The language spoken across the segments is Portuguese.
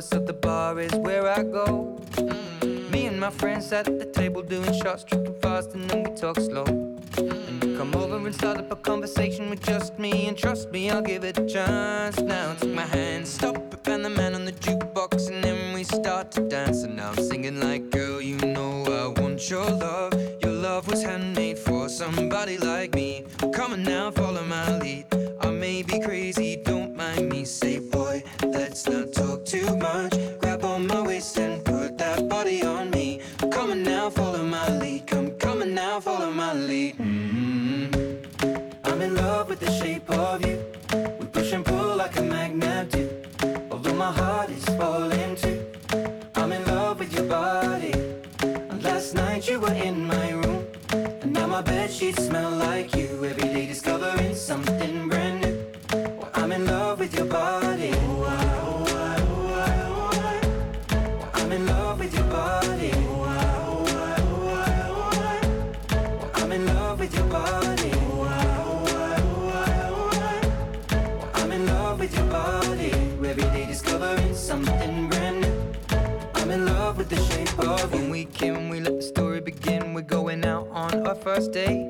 so the bar is where I go. Mm. Me and my friends at the table doing shots, tripping fast, and then we talk slow. And you come over and start up a conversation with just me, and trust me, I'll give it a chance. Now take my hand, stop it, and the man on the jukebox, and then we start to dance. And now I'm singing like, girl, you know I want your love. Your love was handmade for somebody like me. Come on now, follow my lead. I may be crazy, sheets smell like you. Every day discovering something brand new. I'm in love with your body. Oh, I. Well, I'm in love with your body. Ah, ah, ah, I'm in love with your body. I'm in love with your body. Every day discovering something brand new. I'm in love with the shape of you. When we came, we let the story begin. We're going out on our first date.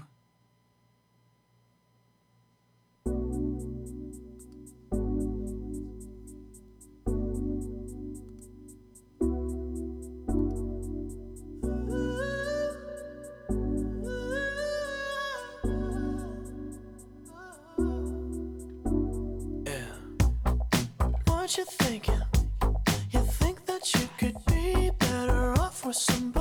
You thinking? You think that you could be better off with somebody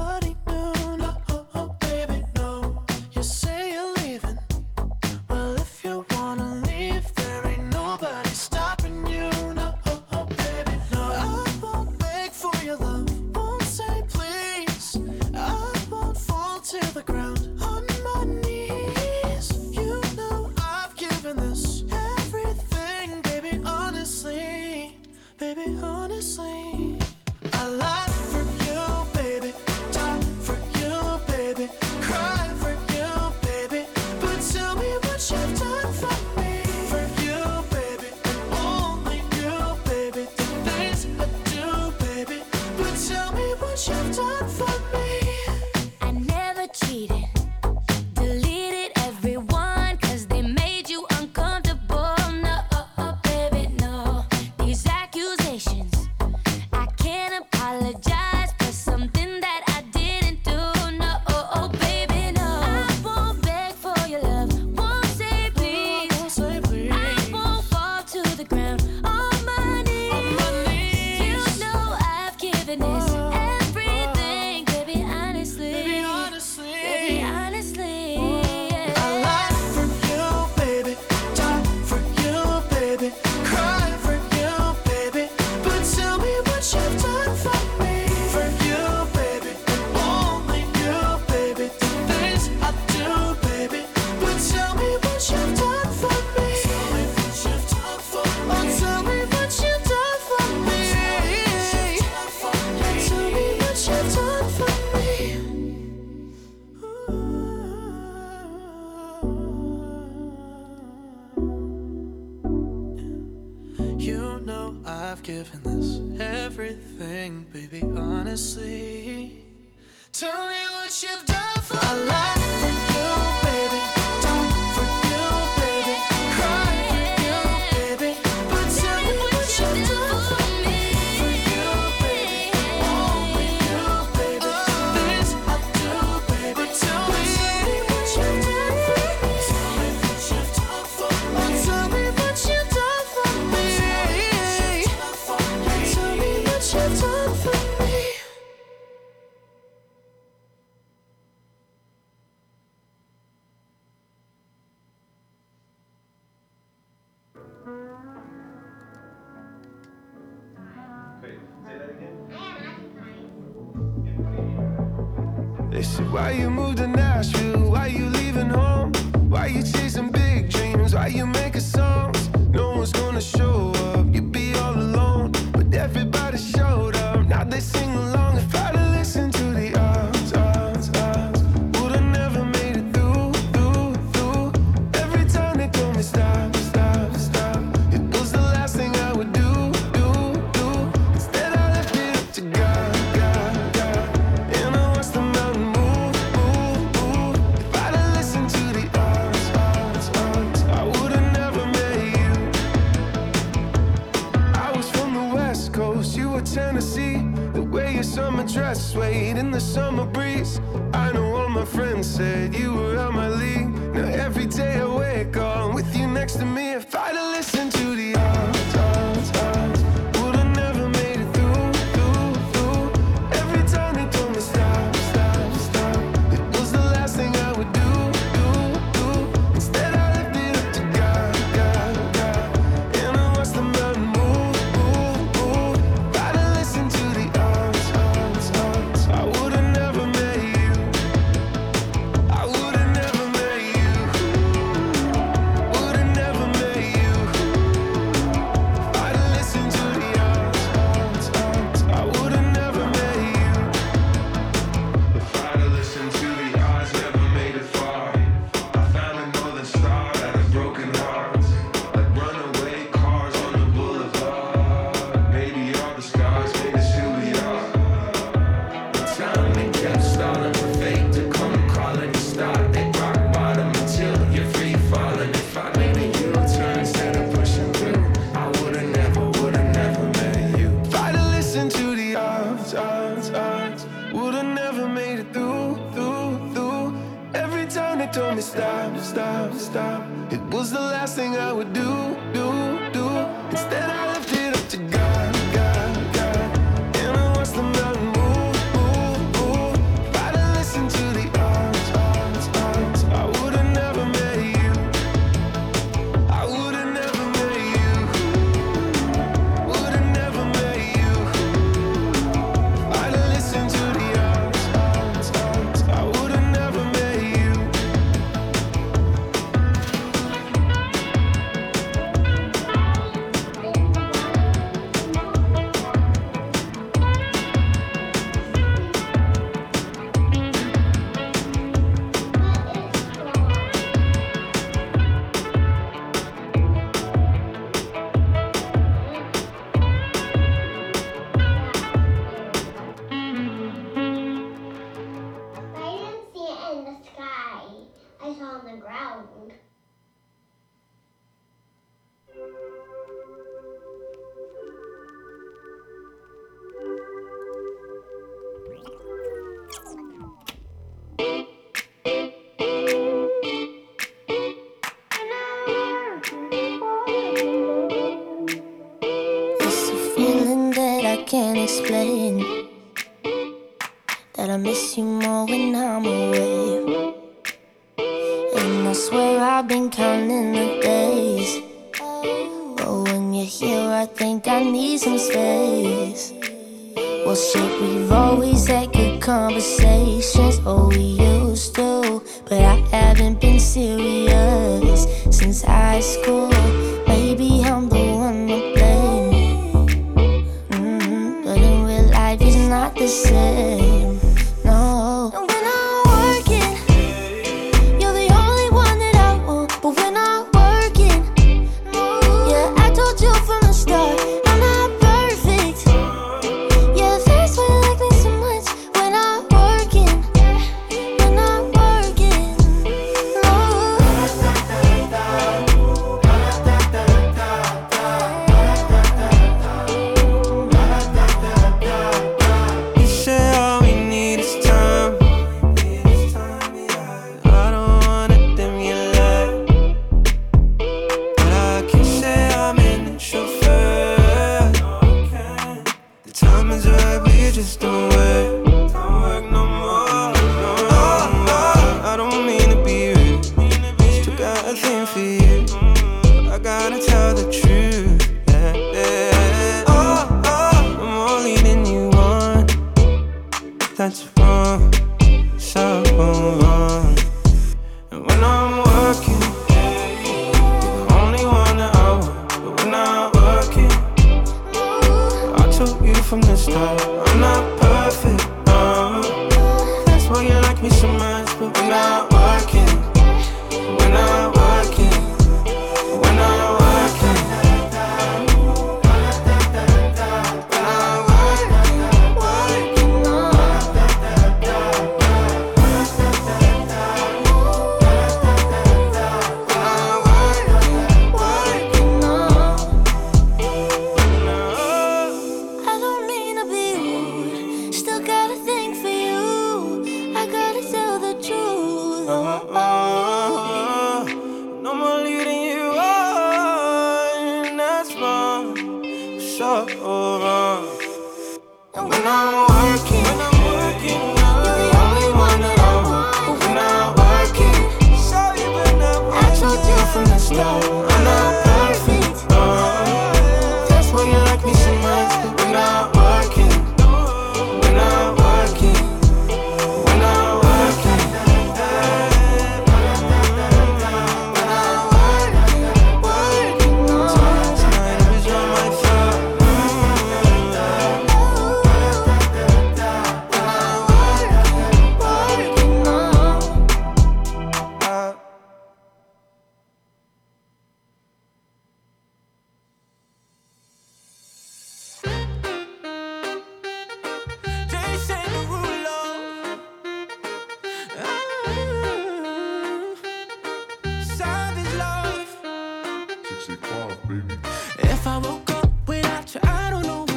If I woke up without you, I don't know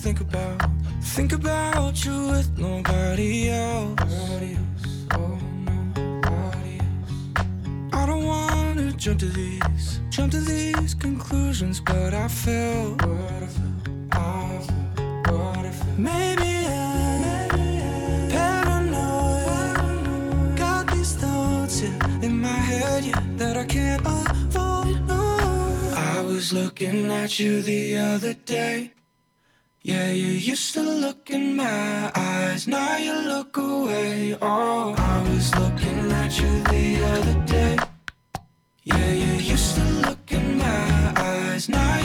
think about, think about you with nobody else. I don't wanna jump to these, jump to these conclusions, but I feel. What I feel. I. What I. Maybe I'm paranoid. Got these thoughts in my head yeah, that I can't avoid. No. I was looking at you the other day. Yeah, you used to look in my eyes, now you look away. Oh, I was looking at you the other day. Yeah, you used to look in my eyes, now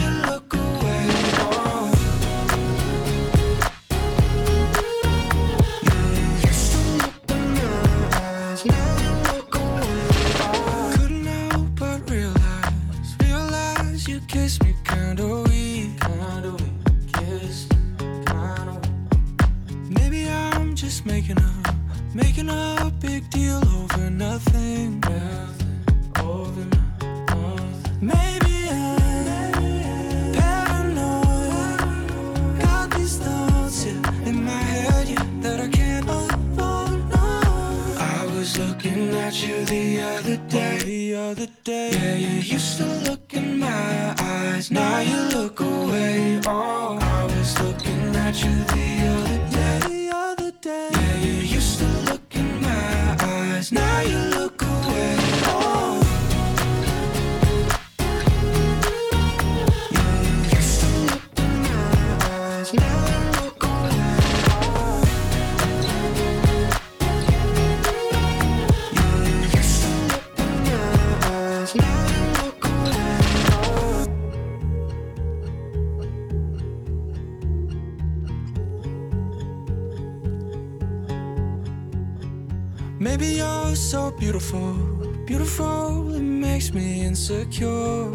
at you the other day. The other day. Yeah, you used to look in my eyes, now you look away. Oh, I was looking at you the other day. The other day. Yeah, you used to look in my eyes, now you Baby, you're so beautiful, beautiful, it makes me insecure.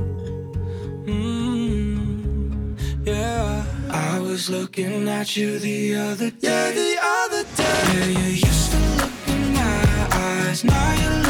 Mm, yeah. I was looking at you the other day. Yeah, the other day. Yeah, you used to look in my eyes, now you're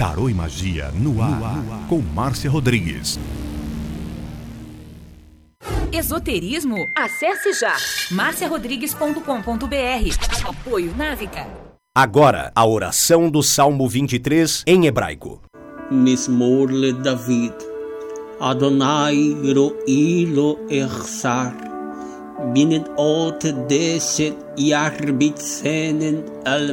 Tarô e Magia no ar, no ar. com Márcia Rodrigues. Esoterismo? Acesse já marciarodrigues.com.br. Apoio Návica. Agora, a oração do Salmo 23 em hebraico. Mismorle David. Adonai ro'i lo echsar. binnen oot deset jaar bitzenen al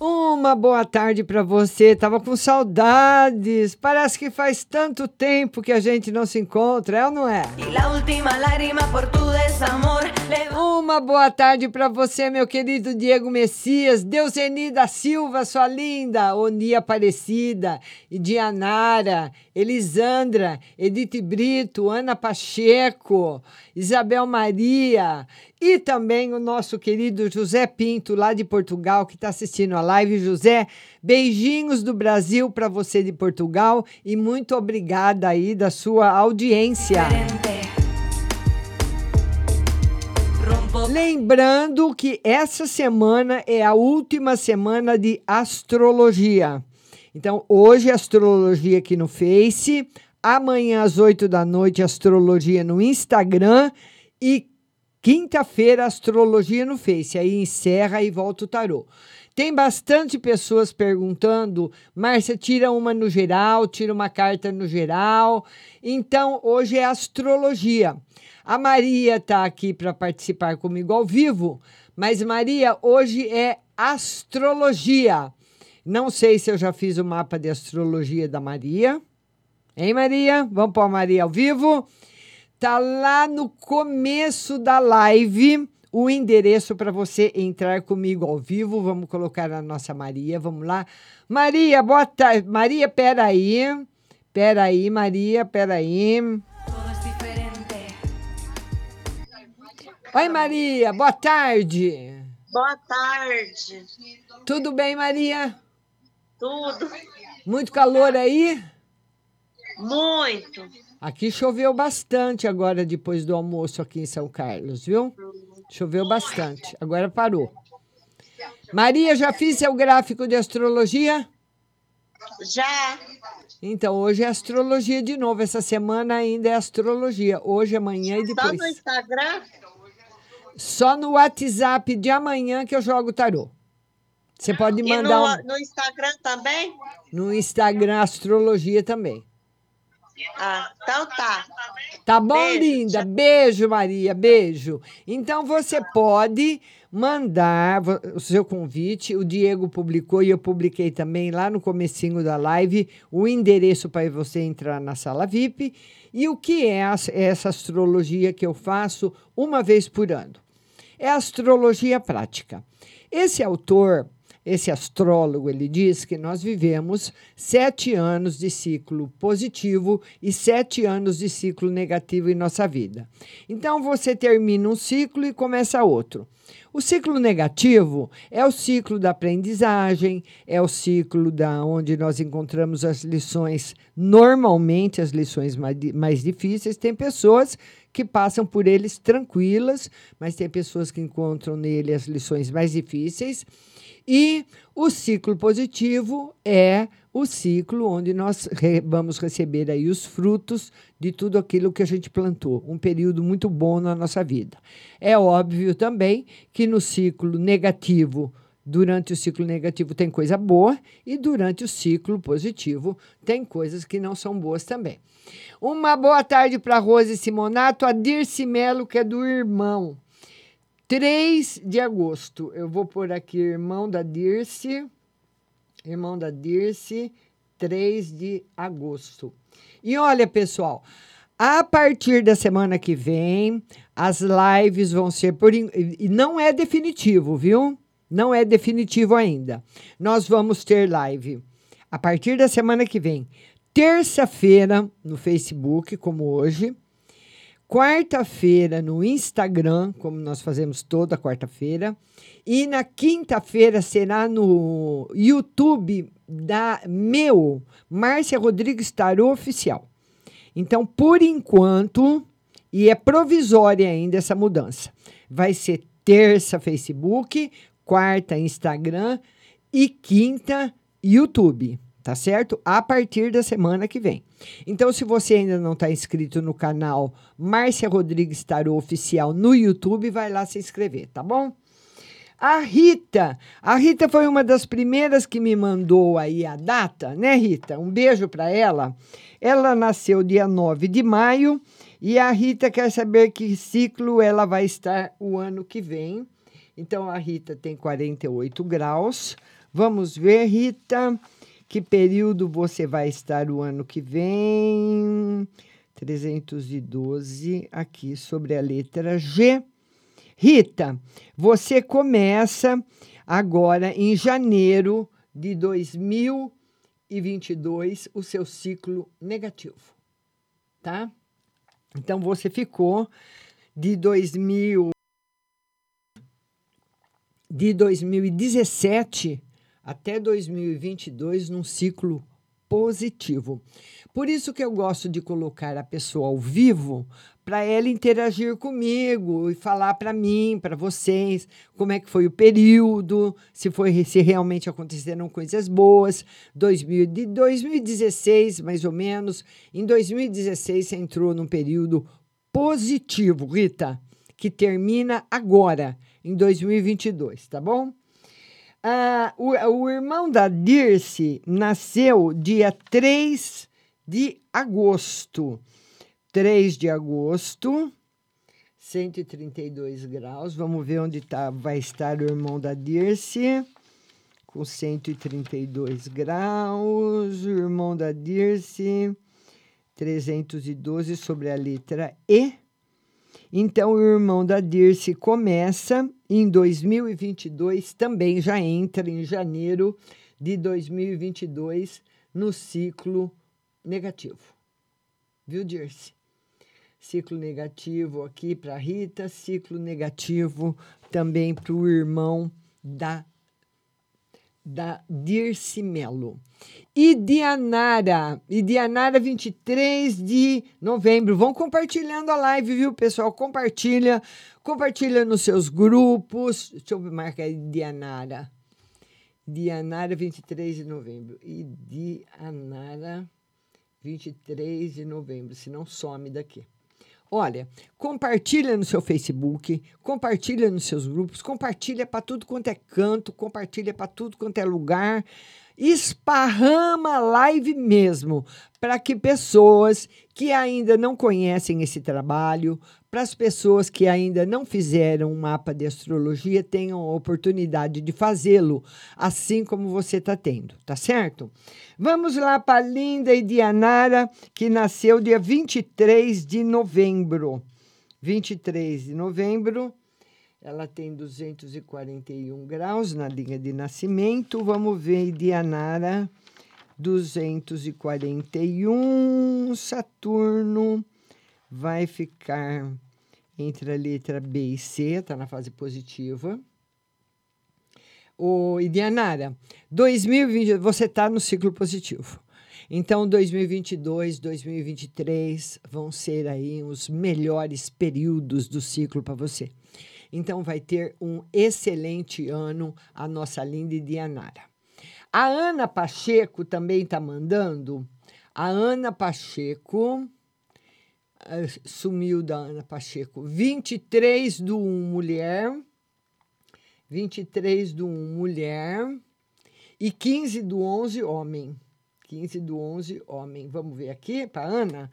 Uma boa tarde para você. Tava com saudades. Parece que faz tanto tempo que a gente não se encontra, é ou não é? Uma boa tarde para você, meu querido Diego Messias, Deuseni da Silva, sua linda, Oni Aparecida, Dianara, Elisandra, Edith Brito, Ana Pacheco, Isabel Maria e também o nosso querido José Pinto, lá de Portugal, que está assistindo a live. José, beijinhos do Brasil para você de Portugal e muito obrigada aí da sua audiência. Lembrando que essa semana é a última semana de astrologia. Então, hoje astrologia aqui no Face, amanhã às 8 da noite astrologia no Instagram e quinta-feira astrologia no Face. Aí encerra e volta o tarô. Tem bastante pessoas perguntando, Márcia, tira uma no geral, tira uma carta no geral. Então, hoje é astrologia. A Maria está aqui para participar comigo ao vivo, mas Maria, hoje é astrologia. Não sei se eu já fiz o mapa de astrologia da Maria. Hein, Maria? Vamos pôr a Maria ao vivo. Tá lá no começo da live o endereço para você entrar comigo ao vivo. Vamos colocar a nossa Maria. Vamos lá. Maria, boa tarde. Maria, peraí. Peraí, Maria, peraí. Oi, Maria, boa tarde. Boa tarde. Tudo bem, Maria? Tudo. Muito calor aí? Muito. Aqui choveu bastante agora depois do almoço aqui em São Carlos, viu? Choveu bastante. Agora parou. Maria, já fiz seu gráfico de astrologia? Já. Então, hoje é astrologia de novo. Essa semana ainda é astrologia. Hoje, amanhã e depois. Só no Instagram? Só no WhatsApp de amanhã que eu jogo tarô. Você pode E mandar no, um- no Instagram também? no Instagram astrologia também. Ah, então tá. Tá bom, Beijo, linda? Beijo, Maria, beijo. Então você pode mandar o seu convite. O Diego publicou e eu publiquei também lá no comecinho da live o endereço para você entrar na sala VIP. E o que é essa astrologia que eu faço uma vez por ano? É astrologia prática. Esse autor, esse astrólogo, ele diz que nós vivemos sete anos de ciclo positivo e sete anos de ciclo negativo em nossa vida. Então você termina um ciclo e começa outro. O ciclo negativo é o ciclo da aprendizagem, é o ciclo da onde nós encontramos as lições, normalmente as lições mais, mais difíceis. Tem pessoas que passam por eles tranquilas, mas tem pessoas que encontram nele as lições mais difíceis. E o ciclo positivo é o ciclo onde nós re- vamos receber aí os frutos de tudo aquilo que a gente plantou, um período muito bom na nossa vida. É óbvio também que no ciclo negativo, durante o ciclo negativo tem coisa boa e durante o ciclo positivo tem coisas que não são boas também. Uma boa tarde para Rose Simonato, a Dirce Melo, que é do irmão. 3 de agosto. Eu vou pôr aqui irmão da Dirce. Irmão da Dirce, 3 de agosto. E olha, pessoal, a partir da semana que vem, as lives vão ser por. E não é definitivo, viu? Não é definitivo ainda. Nós vamos ter live a partir da semana que vem. Terça-feira no Facebook, como hoje. Quarta-feira no Instagram, como nós fazemos toda quarta-feira. E na quinta-feira será no YouTube da meu, Márcia Rodrigues Tarô Oficial. Então, por enquanto, e é provisória ainda essa mudança, vai ser terça Facebook, quarta Instagram e quinta YouTube, tá certo? A partir da semana que vem. Então, se você ainda não está inscrito no canal Márcia Rodrigues Tarô Oficial no YouTube, vai lá se inscrever, tá bom? A Rita, a Rita foi uma das primeiras que me mandou aí a data, né, Rita? Um beijo para ela. Ela nasceu dia 9 de maio e a Rita quer saber que ciclo ela vai estar o ano que vem. Então a Rita tem 48 graus. Vamos ver, Rita, que período você vai estar o ano que vem? 312 aqui sobre a letra G. Rita, você começa agora em janeiro de 2022 o seu ciclo negativo, tá? Então você ficou de 2000 de 2017 até 2022 num ciclo positivo. Por isso que eu gosto de colocar a pessoa ao vivo para ela interagir comigo e falar para mim, para vocês, como é que foi o período, se foi se realmente aconteceram coisas boas. 2000, de 2016, mais ou menos, em 2016 você entrou num período positivo, Rita, que termina agora, em 2022, tá bom? Ah, o, o irmão da Dirce nasceu dia 3 de agosto. 3 de agosto, 132 graus. Vamos ver onde tá, vai estar o irmão da Dirce. Com 132 graus. O irmão da Dirce, 312 sobre a letra E. Então, o irmão da Dirce começa em 2022, também já entra em janeiro de 2022 no ciclo negativo. Viu, Dirce? Ciclo negativo aqui para Rita, ciclo negativo também para o irmão da da Dirce Melo. E Dianara, e Dianara 23 de novembro. Vão compartilhando a live, viu, pessoal? Compartilha, compartilha nos seus grupos. Deixa eu marcar aí Dianara. Dianara 23 de novembro. E Dianara 23 de novembro, se não some daqui. Olha, compartilha no seu Facebook, compartilha nos seus grupos, compartilha para tudo quanto é canto, compartilha para tudo quanto é lugar. Esparrama live mesmo, para que pessoas que ainda não conhecem esse trabalho, para as pessoas que ainda não fizeram um mapa de astrologia, tenham a oportunidade de fazê-lo, assim como você está tendo, tá certo? Vamos lá para a linda Dianara, que nasceu dia 23 de novembro. 23 de novembro. Ela tem 241 graus na linha de nascimento. Vamos ver Dianara. 241. Saturno vai ficar entre a letra B e C, está na fase positiva. O Dianara, 2020, você está no ciclo positivo. Então, 2022, 2023 vão ser aí os melhores períodos do ciclo para você. Então, vai ter um excelente ano a nossa linda Dianara. A Ana Pacheco também está mandando. A Ana Pacheco sumiu da Ana Pacheco. 23 do 1, mulher. 23 do 1, mulher. E 15 do 11, homem. 15 do 11, homem. Vamos ver aqui para Ana.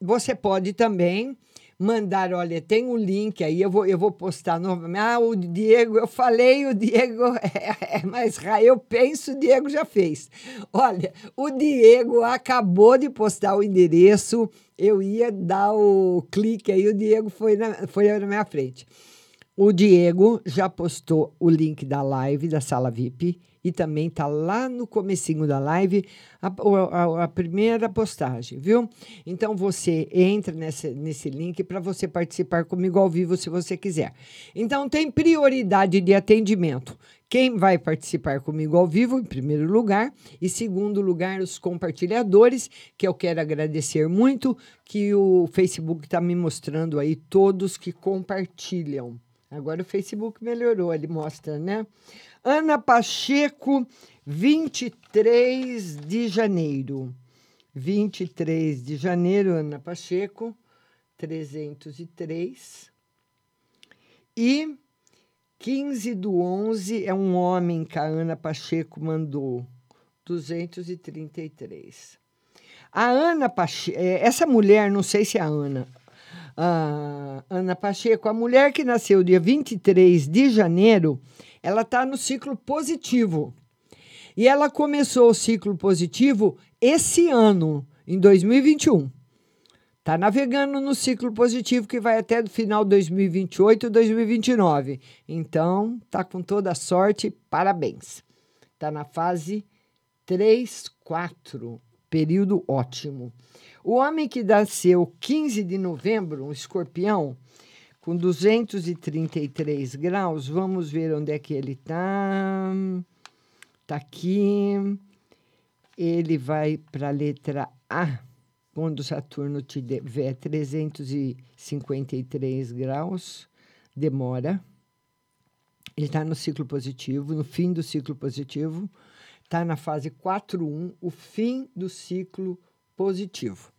Você pode também mandar, olha, tem um link aí, eu vou, eu vou postar novamente. Ah, o Diego, eu falei, o Diego é, é mais eu penso, o Diego já fez. Olha, o Diego acabou de postar o endereço, eu ia dar o clique aí, o Diego foi na, foi na minha frente. O Diego já postou o link da live da sala VIP e também tá lá no comecinho da live a, a, a primeira postagem, viu? Então você entra nesse, nesse link para você participar comigo ao vivo se você quiser. Então tem prioridade de atendimento. Quem vai participar comigo ao vivo, em primeiro lugar, e segundo lugar, os compartilhadores, que eu quero agradecer muito, que o Facebook está me mostrando aí todos que compartilham. Agora o Facebook melhorou, ele mostra, né? Ana Pacheco, 23 de janeiro. 23 de janeiro, Ana Pacheco, 303. E 15 do 11 é um homem que a Ana Pacheco mandou, 233. A Ana Pacheco, essa mulher, não sei se é a Ana, a Ana Pacheco, a mulher que nasceu dia 23 de janeiro, ela está no ciclo positivo. E ela começou o ciclo positivo esse ano, em 2021. Está navegando no ciclo positivo que vai até o final de 2028 2029. Então, tá com toda a sorte, parabéns. Está na fase 3, 4, período ótimo. O homem que nasceu 15 de novembro, um escorpião, com 233 graus, vamos ver onde é que ele está. Está aqui. Ele vai para a letra A, quando Saturno tiver 353 graus, demora. Ele está no ciclo positivo, no fim do ciclo positivo. Está na fase 4.1, o fim do ciclo positivo.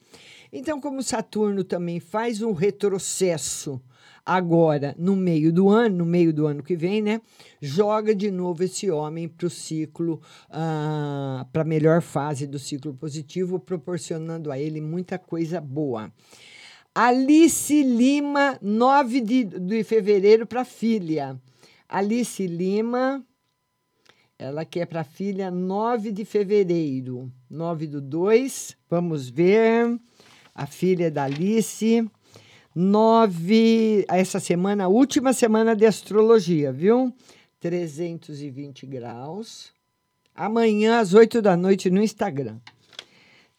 Então, como Saturno também faz um retrocesso agora no meio do ano, no meio do ano que vem, né? Joga de novo esse homem para o ciclo, ah, para a melhor fase do ciclo positivo, proporcionando a ele muita coisa boa. Alice Lima, 9 de, de fevereiro para filha. Alice Lima, ela quer para filha 9 de fevereiro. 9 do 2, vamos ver. A filha da Alice. 9, essa semana, a última semana de astrologia, viu? 320 graus. Amanhã, às 8 da noite, no Instagram.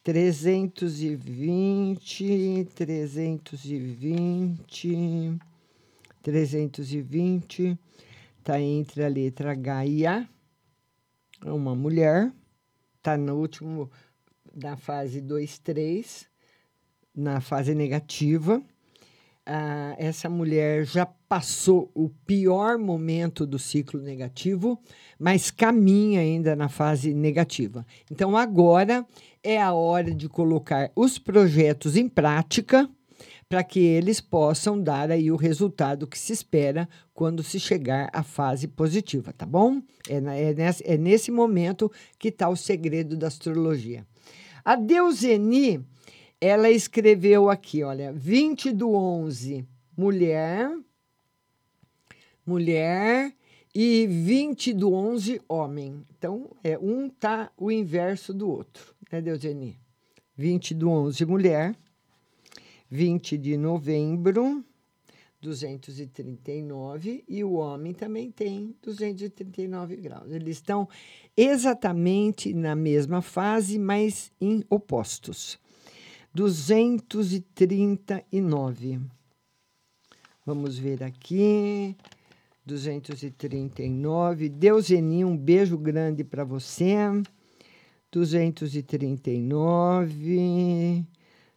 320, 320, 320. Está entre a letra H e A. É uma mulher. Está no último, na fase 2, 3, na fase negativa. Ah, essa mulher já passou o pior momento do ciclo negativo, mas caminha ainda na fase negativa. Então, agora é a hora de colocar os projetos em prática para que eles possam dar aí o resultado que se espera quando se chegar à fase positiva, tá bom? É, na, é, nesse, é nesse momento que está o segredo da astrologia. A Deuseni, ela escreveu aqui, olha, 20 do 11, mulher, mulher, e 20 do 11, homem. Então, é, um tá o inverso do outro, né, Deuseni? 20 do 11, mulher, 20 de novembro, 239, e o homem também tem 239 graus. Eles estão exatamente na mesma fase, mas em opostos. 239. Vamos ver aqui. 239. Deuseni, um beijo grande para você. 239.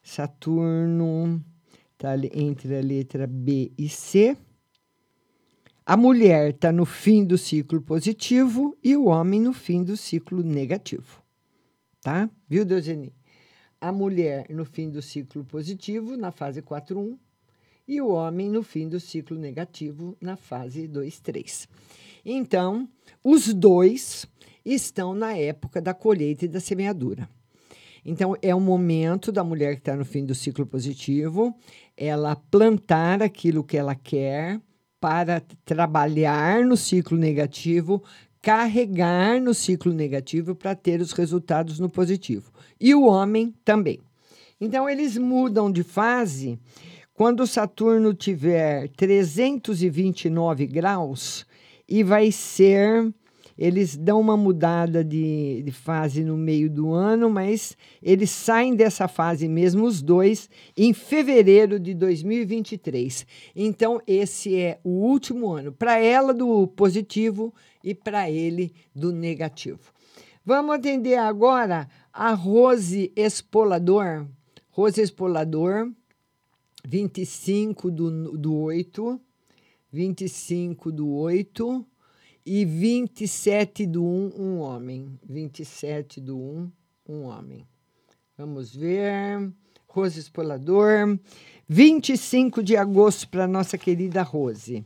Saturno está entre a letra B e C. A mulher está no fim do ciclo positivo e o homem no fim do ciclo negativo. Tá? Viu, Deuseni? A mulher no fim do ciclo positivo, na fase 4.1, e o homem no fim do ciclo negativo, na fase 2.3. Então, os dois estão na época da colheita e da semeadura. Então, é o momento da mulher que está no fim do ciclo positivo, ela plantar aquilo que ela quer para trabalhar no ciclo negativo, carregar no ciclo negativo para ter os resultados no positivo. E o homem também. Então, eles mudam de fase quando Saturno tiver 329 graus e vai ser eles dão uma mudada de, de, fase no meio do ano, mas eles saem dessa fase mesmo, os dois, em fevereiro de 2023. Então, esse é o último ano, para ela do positivo e para ele do negativo. Vamos atender agora a Rose Espolador. Rose Espolador, 25 do, do 8, 25 do 8 e 27 do 1, um homem. 27 do 1, um homem. Vamos ver. Rose Espolador. 25 de agosto para nossa querida Rose.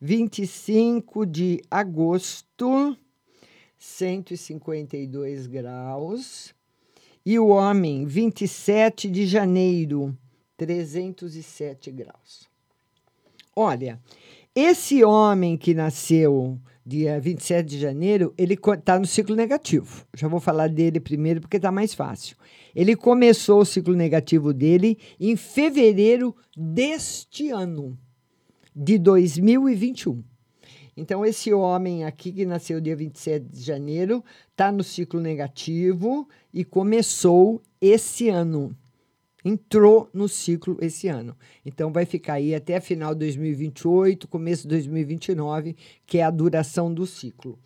25 de agosto, 152 graus. E o homem, 27 de janeiro, 307 graus. Olha, esse homem que nasceu dia 27 de janeiro, ele está no ciclo negativo. Já vou falar dele primeiro porque está mais fácil. Ele começou o ciclo negativo dele em fevereiro deste ano, de 2021. Então, esse homem aqui, que nasceu dia 27 de janeiro, está no ciclo negativo e começou esse ano entrou no ciclo esse ano. Então vai ficar aí até final de 2028, começo de 2029, que é a duração do ciclo.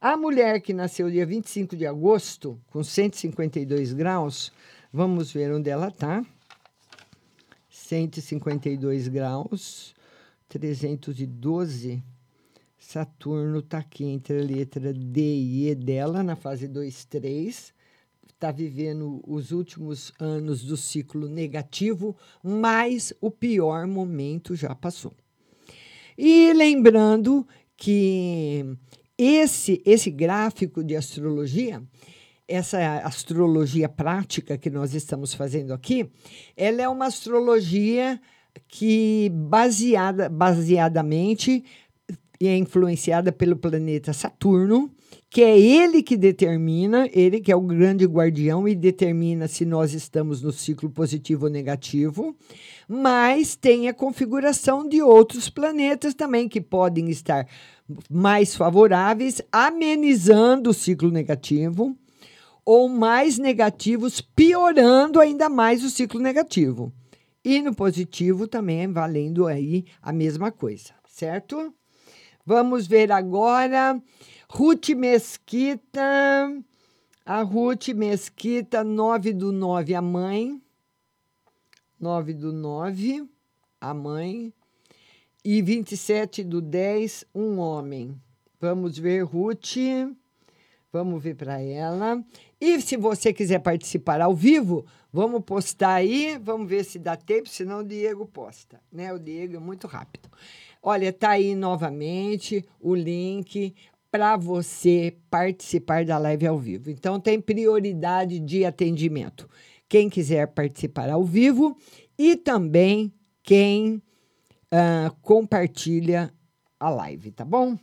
A mulher que nasceu dia 25 de agosto, com 152 graus, vamos ver onde ela está. 152 graus, 312. Saturno está aqui entre a letra D e E dela, na fase 2, 3 está vivendo os últimos anos do ciclo negativo, mas o pior momento já passou. E lembrando que esse, esse gráfico de astrologia, essa astrologia prática que nós estamos fazendo aqui, ela é uma astrologia que baseada, baseadamente é influenciada pelo planeta Saturno, que é ele que determina, ele que é o grande guardião e determina se nós estamos no ciclo positivo ou negativo, mas tem a configuração de outros planetas também que podem estar mais favoráveis, amenizando o ciclo negativo, ou mais negativos, piorando ainda mais o ciclo negativo. E no positivo também valendo aí a mesma coisa, certo? Vamos ver agora Ruth Mesquita. A Ruth Mesquita, 9 do 9, a mãe. 9 do 9, a mãe. E 27 do 10, um homem. Vamos ver, Ruth. Vamos ver para ela. E se você quiser participar ao vivo, vamos postar aí. Vamos ver se dá tempo, senão o Diego posta. Né? O Diego é muito rápido. Olha, tá aí novamente o link para você participar da live ao vivo. Então, tem prioridade de atendimento. Quem quiser participar ao vivo e também quem uh, compartilha a live, tá bom?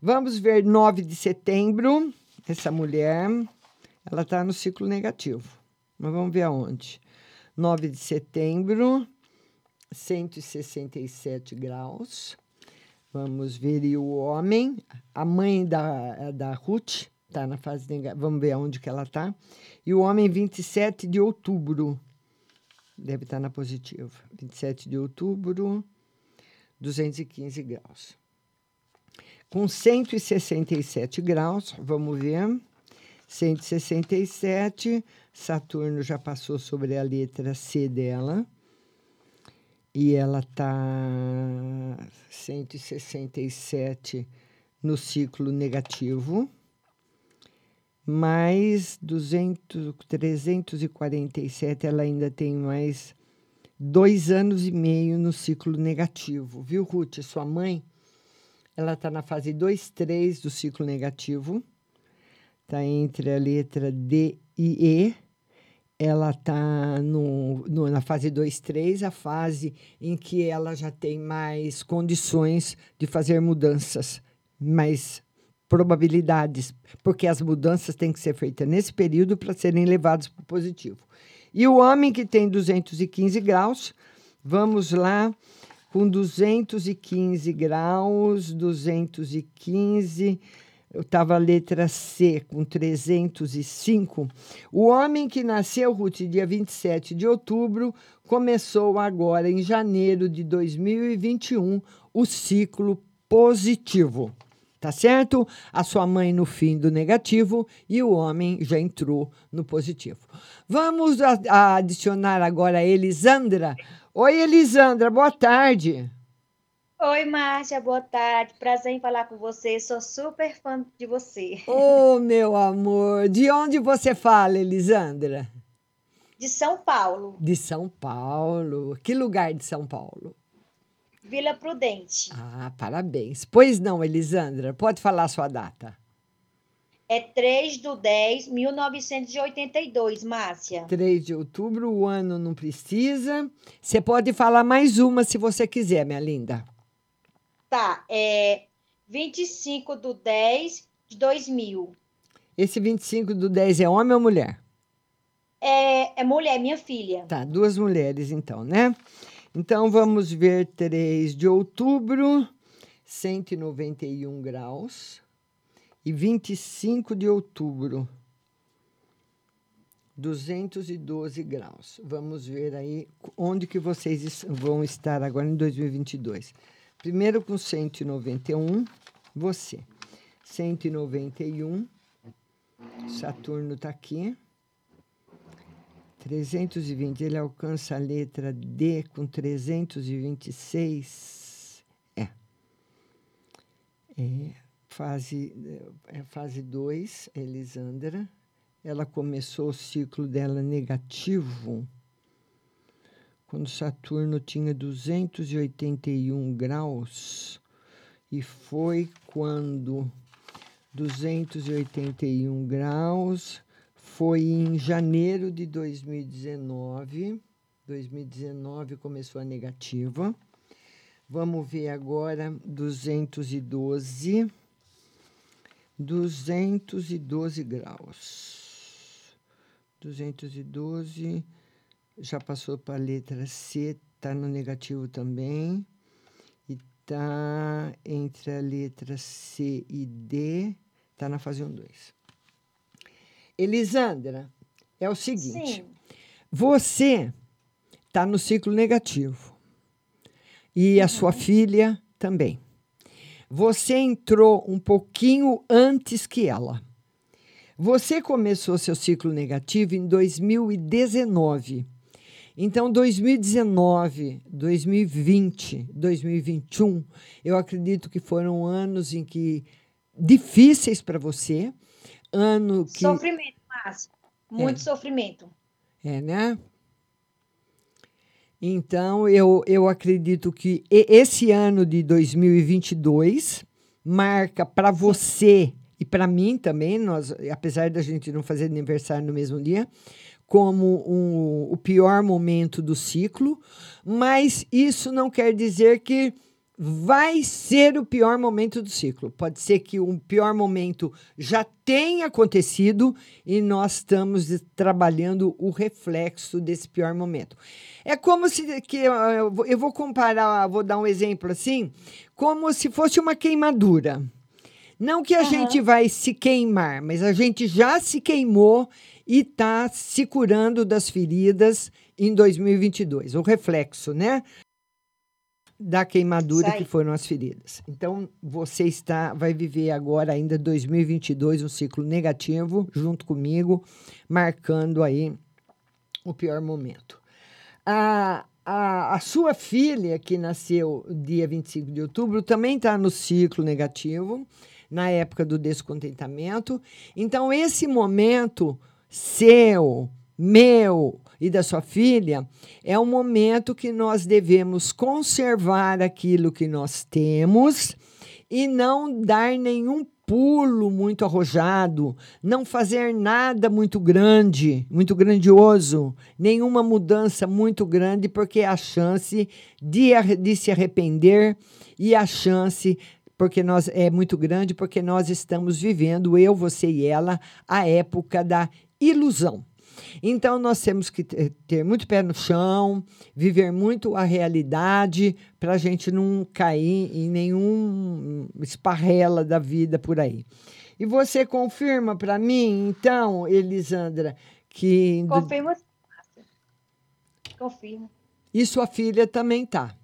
Vamos ver 9 de setembro. Essa mulher, ela está no ciclo negativo. Mas vamos ver aonde. 9 de setembro, 167 graus. Vamos ver o homem, a mãe da, da Ruth, está na fase negativa. Vamos ver aonde que ela está. E o homem, 27 de outubro. Deve estar tá na positiva. 27 de outubro, 215 graus. Com 167 graus, vamos ver. 167, Saturno já passou sobre a letra C dela e ela está 167 no ciclo negativo, mais 200, 347 ela ainda tem mais dois anos e meio no ciclo negativo, viu, Ruth? Sua mãe, ela está na fase 2, 3 do ciclo negativo, está entre a letra D e E, ela está na fase 2, 3, a fase em que ela já tem mais condições de fazer mudanças, mais probabilidades, porque as mudanças têm que ser feitas nesse período para serem levadas para o positivo. E o homem que tem 215 graus, vamos lá, com 215 graus, 215 eu estava letra C com 305. O homem que nasceu, Ruth, dia 27 de outubro, começou agora, em janeiro de 2021, o ciclo positivo. Tá certo? A sua mãe no fim do negativo e o homem já entrou no positivo. Vamos a, a adicionar agora a Elisandra. Oi, Elisandra, boa tarde. Oi, Márcia, boa tarde. Prazer em falar com você. Sou super fã de você. Oh, meu amor. De onde você fala, Elisandra? De São Paulo. De São Paulo. Que lugar de São Paulo? Vila Prudente. Ah, parabéns. Pois não, Elisandra, pode falar a sua data. É 3 de 10, 1982, Márcia. 3 de outubro, o ano não precisa. Você pode falar mais uma se você quiser, minha linda. Tá, é 25 do 10 de 2000. Esse 25 do 10 é homem ou mulher? É, é mulher, minha filha. Tá, duas mulheres então, né? Então vamos ver 3 de outubro, 191 graus. E 25 de outubro, 212 graus. Vamos ver aí onde que vocês vão estar agora em 2022. Primeiro com 191, você. 191, Saturno está aqui. 320, ele alcança a letra D com 326. É. É fase, é fase 2, Elisandra. ela começou o ciclo dela negativo quando Saturno tinha 281 graus e foi quando 281 graus foi em janeiro de 2019. 2019 começou a negativa. Vamos ver agora 212. 212 graus. 212 já passou para a letra C, está no negativo também. E está entre a letra C e D, está na fase 1, 2. Elisandra, é o seguinte: Sim. você está no ciclo negativo. E a sua filha também. Você entrou um pouquinho antes que ela. Você começou seu ciclo negativo em 2019. Então, 2019, 2020, 2021, eu acredito que foram anos em que difíceis para você, ano que Sofrimento, Márcia. Muito É. sofrimento. é, né? Então, eu, eu acredito que esse ano de 2022 marca para você e para mim também, nós, apesar da gente não fazer aniversário no mesmo dia, como um- o pior momento do ciclo, mas isso não quer dizer que vai ser o pior momento do ciclo. Pode ser que um pior momento já tenha acontecido e nós estamos trabalhando o reflexo desse pior momento. É como se que ah, eu vou- eu vou comparar, vou dar um exemplo assim, como se fosse uma queimadura. Não que a gente vai se queimar, mas a gente já se queimou e está se curando das feridas em 2022. O reflexo, né? Da queimadura que foram as feridas. Então, você está, vai viver agora, ainda 2022, um ciclo negativo, junto comigo, marcando aí o pior momento. A, a, a sua filha, que nasceu dia 25 de outubro, também está no ciclo negativo, na época do descontentamento. Então, esse momento seu, meu e da sua filha é um momento que nós devemos conservar aquilo que nós temos e não dar nenhum pulo muito arrojado, não fazer nada muito grande, muito grandioso, nenhuma mudança muito grande, porque a chance de, de se arrepender e a chance porque nós é muito grande, porque nós estamos vivendo eu, você e ela a época da ilusão. Então, nós temos que ter muito pé no chão, viver muito a realidade, para a gente não cair em nenhum esparrela da vida por aí. E você confirma para mim, então, Elisandra, que. Márcia. Confirmo. E sua filha também tá.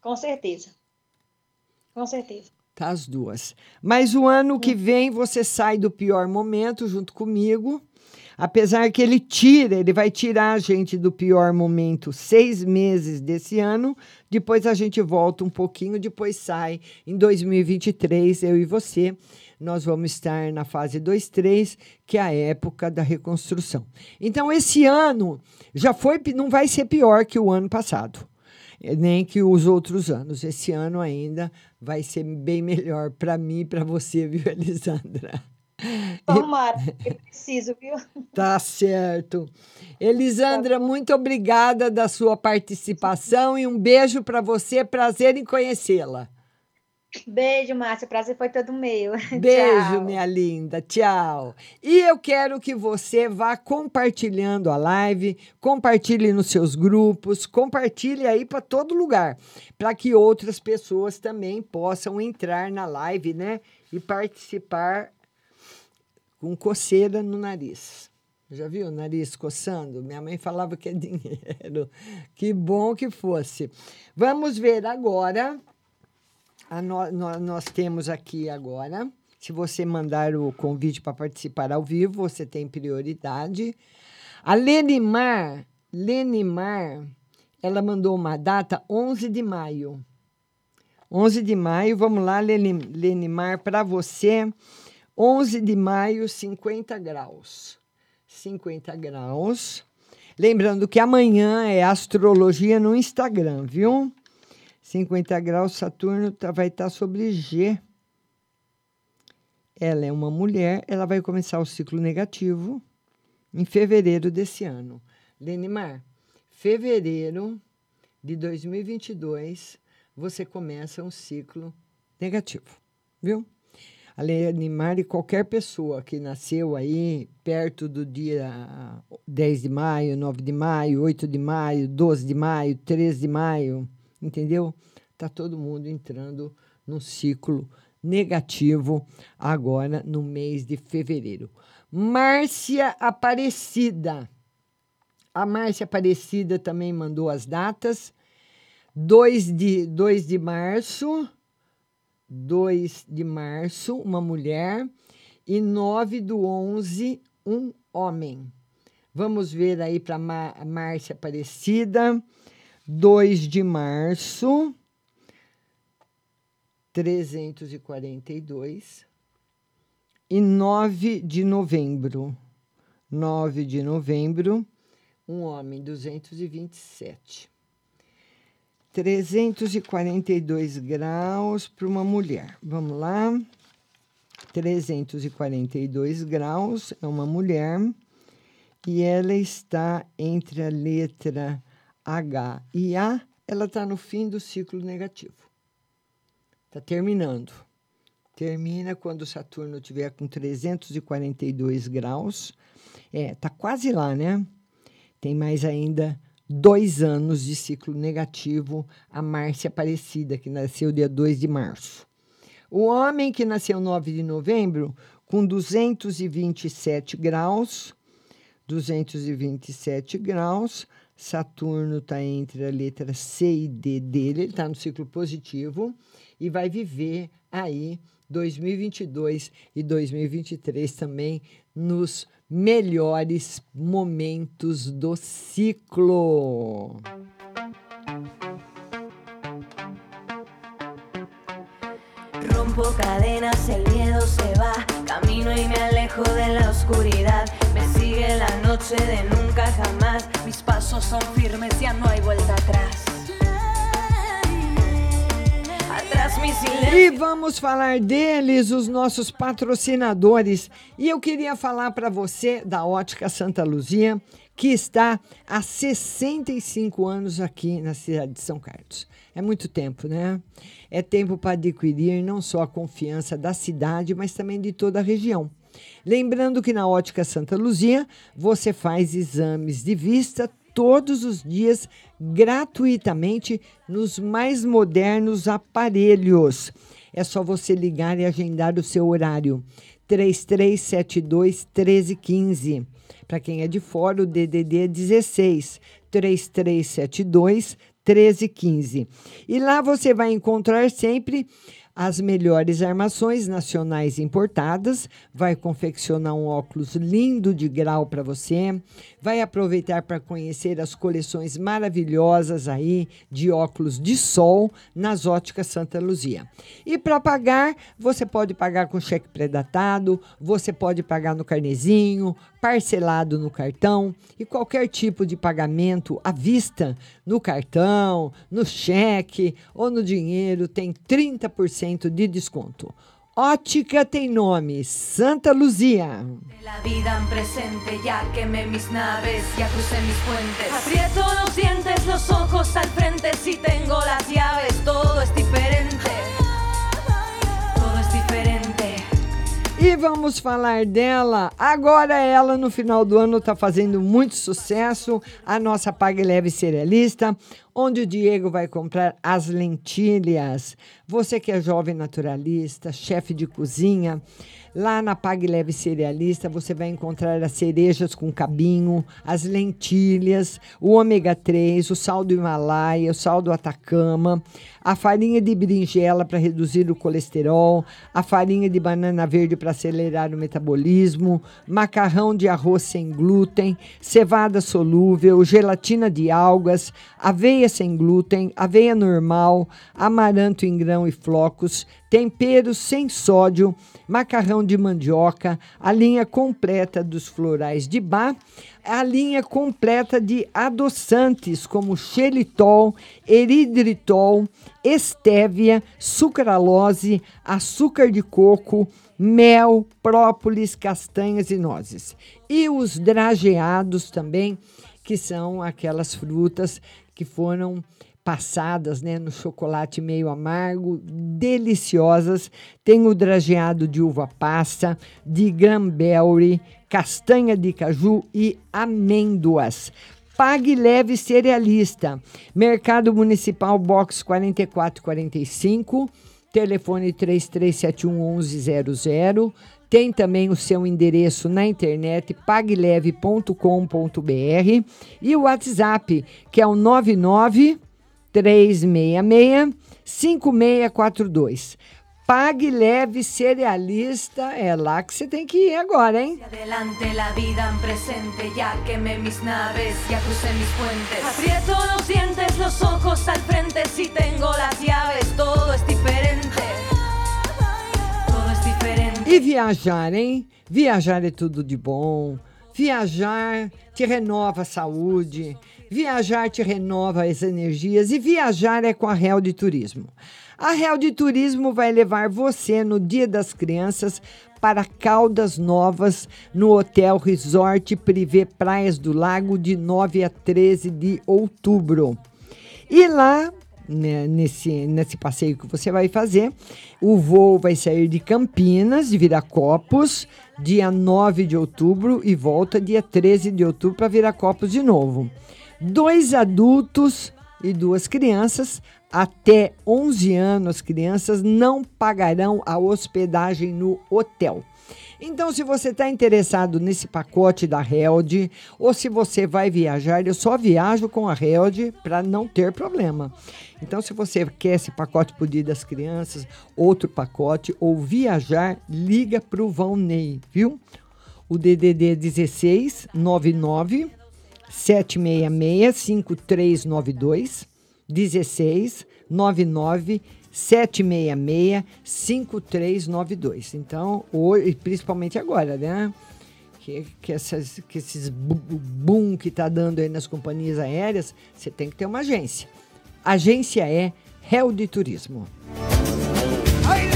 Com certeza. Com certeza. Tá as duas. Mas o ano que vem você sai do pior momento junto comigo. Apesar que ele tira, ele vai tirar a gente do pior momento seis meses desse ano. Depois a gente volta um pouquinho, depois sai em 2023, eu e você. Nós vamos estar na fase 2, 3, que é a época da reconstrução. Então, esse ano já foi, não vai ser pior que o ano passado nem que os outros anos. Esse ano ainda vai ser bem melhor para mim e para você, viu, Elisandra? Tomara, eu preciso, viu? Tá certo. Elisandra, muito obrigada da sua participação e um beijo para você. Prazer em conhecê-la. Beijo, Márcia. O prazer foi todo meu. Beijo, Tchau. minha linda. Tchau. E eu quero que você vá compartilhando a live, compartilhe nos seus grupos, compartilhe aí para todo lugar, para que outras pessoas também possam entrar na live, né? E participar com coceira no nariz. Já viu o nariz coçando? Minha mãe falava que é dinheiro. Que bom que fosse. Vamos ver agora. Nó- nó- nós temos aqui agora. Se você mandar o convite para participar ao vivo, você tem prioridade. A Lenimar, Lenimar, ela mandou uma data 11 de maio. 11 de maio, vamos lá, Leni- Lenimar, para você. 11 de maio, 50 graus. 50 graus. Lembrando que amanhã é astrologia no Instagram, viu? 50 graus, Saturno tá, vai estar sobre G. Ela é uma mulher, ela vai começar o ciclo negativo em fevereiro desse ano. Lenimar, fevereiro de 2022, você começa um ciclo negativo, viu? A Lenimar e qualquer pessoa que nasceu aí perto do dia 10 de maio, 9 de maio, 8 de maio, 12 de maio, 13 de maio, entendeu? Tá todo mundo entrando num ciclo negativo agora no mês de fevereiro. Márcia Aparecida. A Márcia Aparecida também mandou as datas. 2 de, 2 de março, 2 de março, uma mulher, e 9 do 11, um homem. Vamos ver aí para Márcia Aparecida. 2 de março, 342. E 9 de novembro. 9 de novembro, um homem, 227. 342 graus para uma mulher. Vamos lá. 342 graus é uma mulher e ela está entre a letra H e A, ela está no fim do ciclo negativo. Está terminando. Termina quando Saturno tiver com 342 graus. É, tá quase lá, né? Tem mais ainda dois anos de ciclo negativo a Márcia Aparecida, que nasceu dia 2 de março. O homem que nasceu 9 de novembro, com 227 graus, 227 graus, Saturno está entre a letra C e D dele, ele está no ciclo positivo e vai viver aí 2022 e 2023 também nos melhores momentos do ciclo. Rompo cadenas, el miedo se va, camino y me alejo de la oscuridad. Me sigue la noche de nunca jamás, mis pasos son firmes, ya no hay vuelta atrás. E vamos falar deles, os nossos patrocinadores. E eu queria falar para você da Ótica Santa Luzia, que está há 65 anos aqui na cidade de São Carlos. É muito tempo, né? É tempo para adquirir não só a confiança da cidade, mas também de toda a região. Lembrando que na Ótica Santa Luzia você faz exames de vista todos os dias gratuitamente nos mais modernos aparelhos. É só você ligar e agendar o seu horário. 3372 1315. Para quem é de fora, o DDD é 16 3372 1315. E lá você vai encontrar sempre as melhores armações nacionais importadas, vai confeccionar um óculos lindo de grau para você, vai aproveitar para conhecer as coleções maravilhosas aí de óculos de sol nas óticas Santa Luzia. E para pagar, você pode pagar com cheque pré-datado, você pode pagar no carnezinho, parcelado no cartão e qualquer tipo de pagamento à vista no cartão, no cheque ou no dinheiro tem 30% de desconto. Ótica tem nome, Santa Luzia. La vida E vamos falar dela. Agora ela no final do ano está fazendo muito sucesso, a nossa Pague Leve Cerealista, onde o Diego vai comprar as lentilhas. Você que é jovem naturalista, chefe de cozinha, lá na Pague Leve Cerealista você vai encontrar as cerejas com cabinho, as lentilhas, o ômega 3, o sal do Himalaia, o sal do Atacama, a farinha de berinjela para reduzir o colesterol, a farinha de banana verde para acelerar o metabolismo, macarrão de arroz sem glúten, cevada solúvel, gelatina de algas, aveia sem glúten, aveia normal, amaranto em grão e flocos, temperos sem sódio, macarrão de mandioca, a linha completa dos florais de bar, a linha completa de adoçantes como xelitol, eridritol, estévia, sucralose, açúcar de coco, mel, própolis, castanhas e nozes. E os drageados também, que são aquelas frutas que foram passadas né, no chocolate meio amargo, deliciosas. Tem o drageado de uva passa, de cranberry, castanha de caju e amêndoas. Pague Leve Cerealista. Mercado Municipal Box 4445, telefone 3371 1100. Tem também o seu endereço na internet pagleve.com.br e o WhatsApp, que é o 99 366 5642. Pague Leve Cerealista, é lá que você tem que ir agora, hein? Adelante la vida en presente, ya quemé mis naves, ya crucé mis puentes. Aprieto los dientes, los ojos al frente, si tengo las llaves, todo es diferente. Todo es diferente. E viajar, hein? Viajar é tudo de bom. Viajar te renova a saúde. Viajar te renova as energias. E viajar é com a Real de Turismo. A Real de Turismo vai levar você no Dia das Crianças para Caldas Novas, no Hotel Resort Privé Praias do Lago, de 9 a 13 de outubro. E lá, né, nesse, nesse passeio que você vai fazer, o voo vai sair de Campinas, de Viracopos, dia 9 de outubro, e volta dia 13 de outubro para Viracopos de novo. Dois adultos e duas crianças, até 11 anos, as crianças não pagarão a hospedagem no hotel. Então, se você está interessado nesse pacote da Held, ou se você vai viajar, eu só viajo com a Held para não ter problema. Então, se você quer esse pacote por dia das crianças, outro pacote, ou viajar, liga para o Valnei, viu? O DDD 16 99 766 5392 16 99 766 5392. Então, hoje, principalmente agora, né? Que, que, essas, que esses boom que tá dando aí nas companhias aéreas, você tem que ter uma agência. Agência é Réu de Turismo.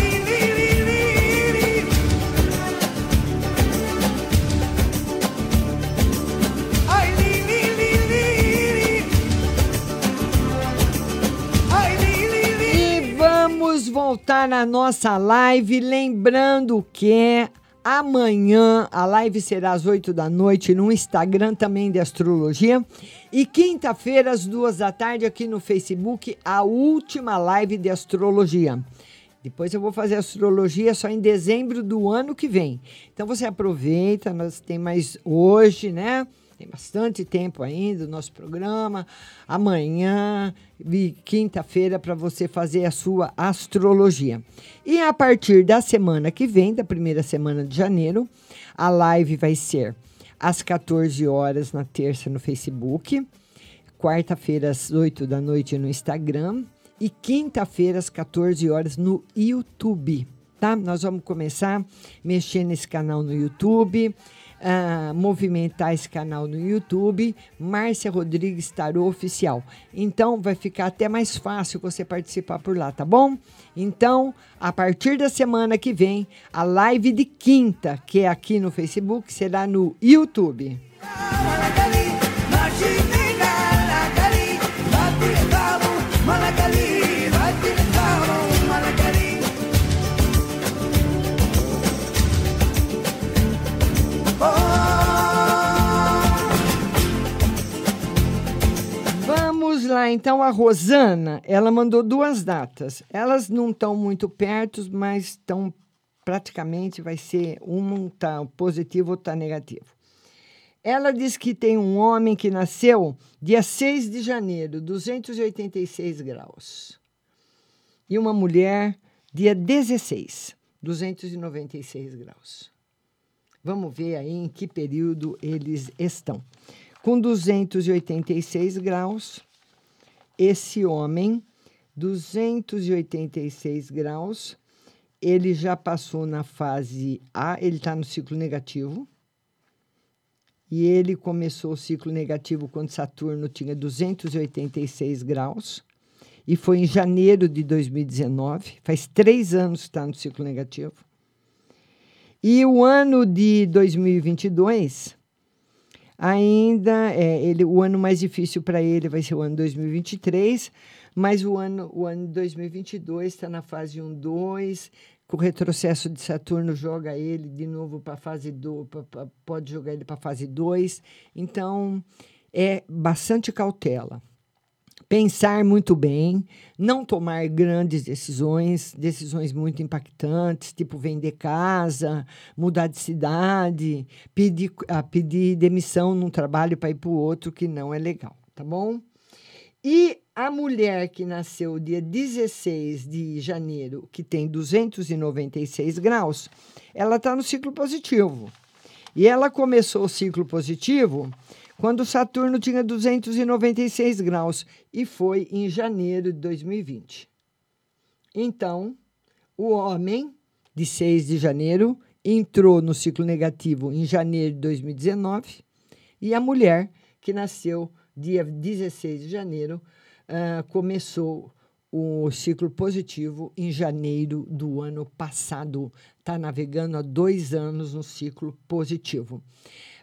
E vamos voltar na nossa live, lembrando que amanhã a live será às 8 da noite no Instagram também de astrologia e quinta-feira às duas da tarde aqui no Facebook a última live de astrologia. Depois eu vou fazer astrologia só em dezembro do ano que vem. Então você aproveita, nós tem mais hoje, né? Tem bastante tempo ainda o nosso programa. Amanhã e quinta-feira para você fazer a sua astrologia. E a partir da semana que vem, da primeira semana de janeiro, a live vai ser às 14 horas na terça no Facebook, quarta-feira às 8 da noite no Instagram e quinta-feira às 14 horas no YouTube. Tá? Nós vamos começar a mexer nesse canal no YouTube, ah, movimentar esse canal no YouTube, Márcia Rodrigues Tarô Oficial. Então vai ficar até mais fácil você participar por lá, tá bom? Então, a partir da semana que vem, a live de quinta, que é aqui no Facebook, será no YouTube. Lá, então a Rosana, ela mandou duas datas. Elas não estão muito perto, mas estão praticamente vai ser um tá positivo tá negativo. Ela diz que tem um homem que nasceu dia 6 de janeiro, 286 graus. E uma mulher dia 16, 296 graus. Vamos ver aí em que período eles estão. Com 286 graus, esse homem, 286 graus, ele já passou na fase A, ele está no ciclo negativo. E ele começou o ciclo negativo quando Saturno tinha 286 graus. E foi em janeiro de 2019. Faz três anos que está no ciclo negativo. E o ano de 2022 ainda é ele, o ano mais difícil para ele vai ser o ano 2023, mas o ano o ano de 2022 está na fase 1 2, com o retrocesso de Saturno joga ele de novo para a fase 2, pode jogar ele para a fase 2. Então, é bastante cautela. Pensar muito bem, não tomar grandes decisões, decisões muito impactantes, tipo vender casa, mudar de cidade, pedir, ah, pedir demissão num trabalho para ir para o outro, que não é legal, tá bom? E a mulher que nasceu dia 16 de janeiro, que tem 296 graus, ela está no ciclo positivo. E ela começou o ciclo positivo quando Saturno tinha 296 graus, e foi em janeiro de 2020. Então, o homem, de 6 de janeiro, entrou no ciclo negativo em janeiro de 2019, e a mulher, que nasceu dia 16 de janeiro, uh, começou o ciclo positivo em janeiro do ano passado. Está navegando há dois anos no ciclo positivo.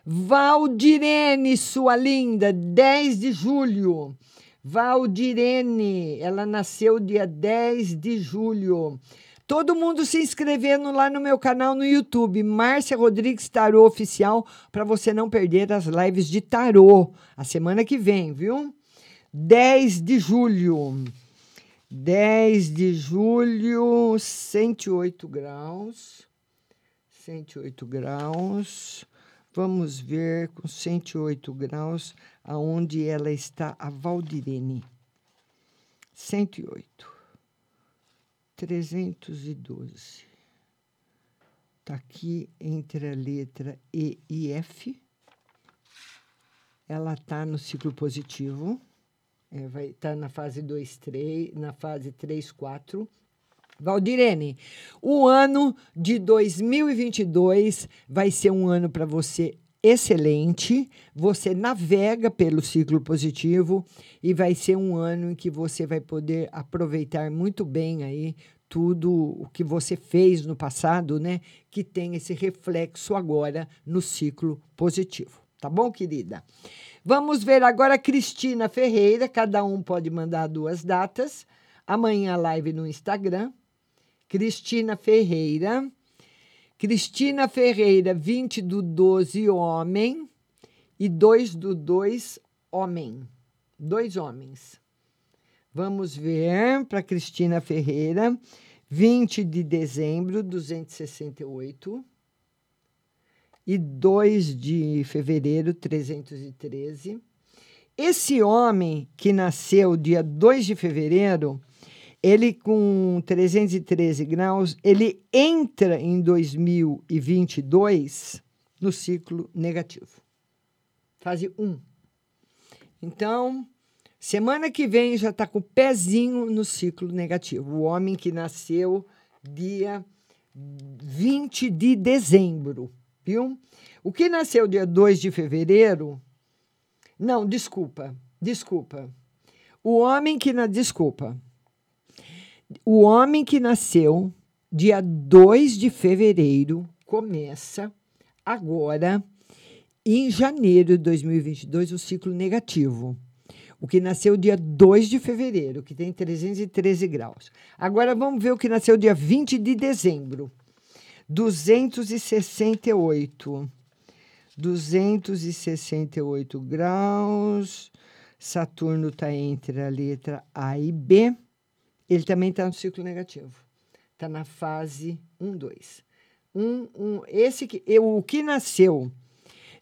Valdirene, sua linda, 10 de julho. Valdirene, ela nasceu dia 10 de julho. Todo mundo se inscrevendo lá no meu canal no YouTube, Márcia Rodrigues Tarô Oficial, para você não perder as lives de tarô a semana que vem, viu? 10 de julho. 10 de julho, 108 graus. 108 graus. Vamos ver com 108 graus aonde ela está, a Valdirene. 108. 312. Está aqui entre a letra E e F. Ela está no ciclo positivo. É, vai estar tá na fase 2, 3, na fase 3, 4. Valdirene, o ano de 2022 vai ser um ano para você excelente. Você navega pelo ciclo positivo e vai ser um ano em que você vai poder aproveitar muito bem aí tudo o que você fez no passado, né? Que tem esse reflexo agora no ciclo positivo. Tá bom, querida? Vamos ver agora a Cristina Ferreira. Cada um pode mandar duas datas. Amanhã, live no Instagram Cristina Ferreira. Cristina Ferreira, 20 do 12, homem. E 2 do 2, homem. Dois homens. Vamos ver para Cristina Ferreira. 20 de dezembro, 268. E 2 de fevereiro, 313. Esse homem que nasceu dia 2 de fevereiro ele com 313 graus, ele entra em 2022 no ciclo negativo. Fase 1. Então, semana que vem já está com o pezinho no ciclo negativo. O homem que nasceu dia 20 de dezembro, viu? O que nasceu dia 2 de fevereiro. Não, desculpa, desculpa. O homem que na desculpa o homem que nasceu dia 2 de fevereiro começa agora, em janeiro de 2022, o ciclo negativo. O que nasceu dia 2 de fevereiro, que tem 313 graus. Agora vamos ver o que nasceu dia 20 de dezembro. 268. 268 graus. Saturno está entre a letra A e B ele também está no ciclo negativo. Está na fase 1, 2. Um, um, esse que, eu, o que nasceu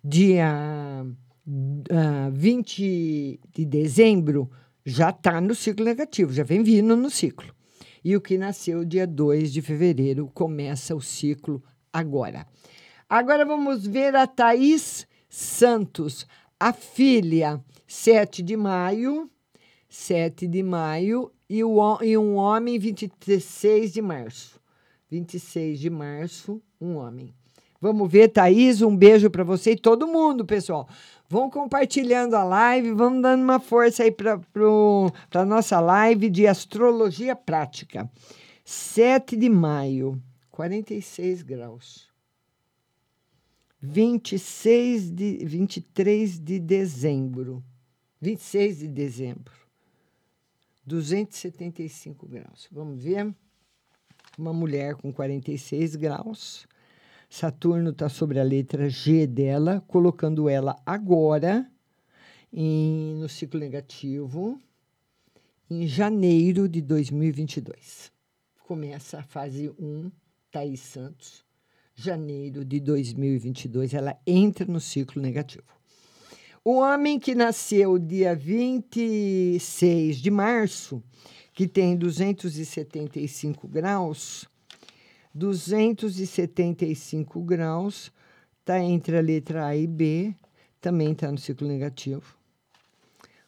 dia uh, 20 de dezembro já está no ciclo negativo, já vem vindo no ciclo. E o que nasceu dia 2 de fevereiro começa o ciclo agora. Agora vamos ver a Thaís Santos, a filha, 7 de maio, 7 de maio, e, o, e um homem, 26 de março. 26 de março, um homem. Vamos ver, Thaís, um beijo para você e todo mundo, pessoal. Vão compartilhando a live, vamos dando uma força aí para a nossa live de astrologia prática. 7 de maio, 46 graus. 26 de 23 de dezembro. 26 de dezembro. 275 graus. Vamos ver. Uma mulher com 46 graus. Saturno está sobre a letra G dela, colocando ela agora em- no ciclo negativo, em janeiro de 2022. Começa a fase 1, Thaís Santos. Janeiro de 2022, ela entra no ciclo negativo. O homem que nasceu dia 26 de março, que tem 275 graus, 275 graus, está entre a letra A e B, também está no ciclo negativo.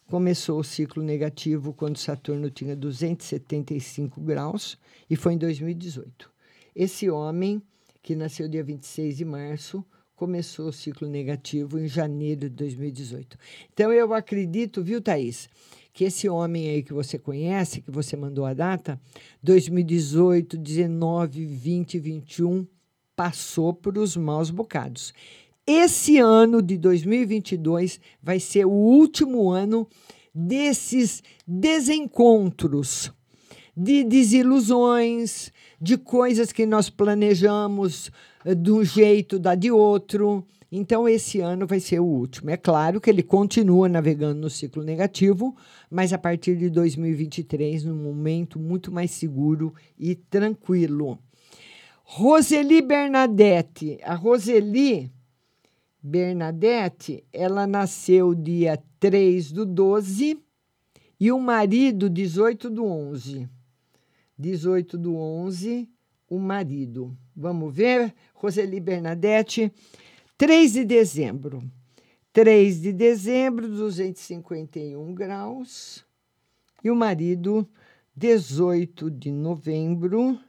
Começou o ciclo negativo quando Saturno tinha 275 graus e foi em 2018. Esse homem, que nasceu dia 26 de março, começou o ciclo negativo em janeiro de 2018. Então, eu acredito, viu, Thaís, que esse homem aí que você conhece, que você mandou a data, 2018, 19, 20, 21, passou por os maus bocados. Esse ano de 2022 vai ser o último ano desses desencontros, de desilusões, de coisas que nós planejamos de um jeito, da de outro. Então, esse ano vai ser o último. É claro que ele continua navegando no ciclo negativo, mas a partir de 2023, num momento muito mais seguro e tranquilo. Roseli Bernadette. A Roseli Bernadette, ela nasceu dia 3 do 12 e o marido 18 do 11. 18 do 11, o marido. Vamos ver? Roseli Bernadette, 3 de dezembro. 3 de dezembro, 251 graus. E o marido, 18 de novembro.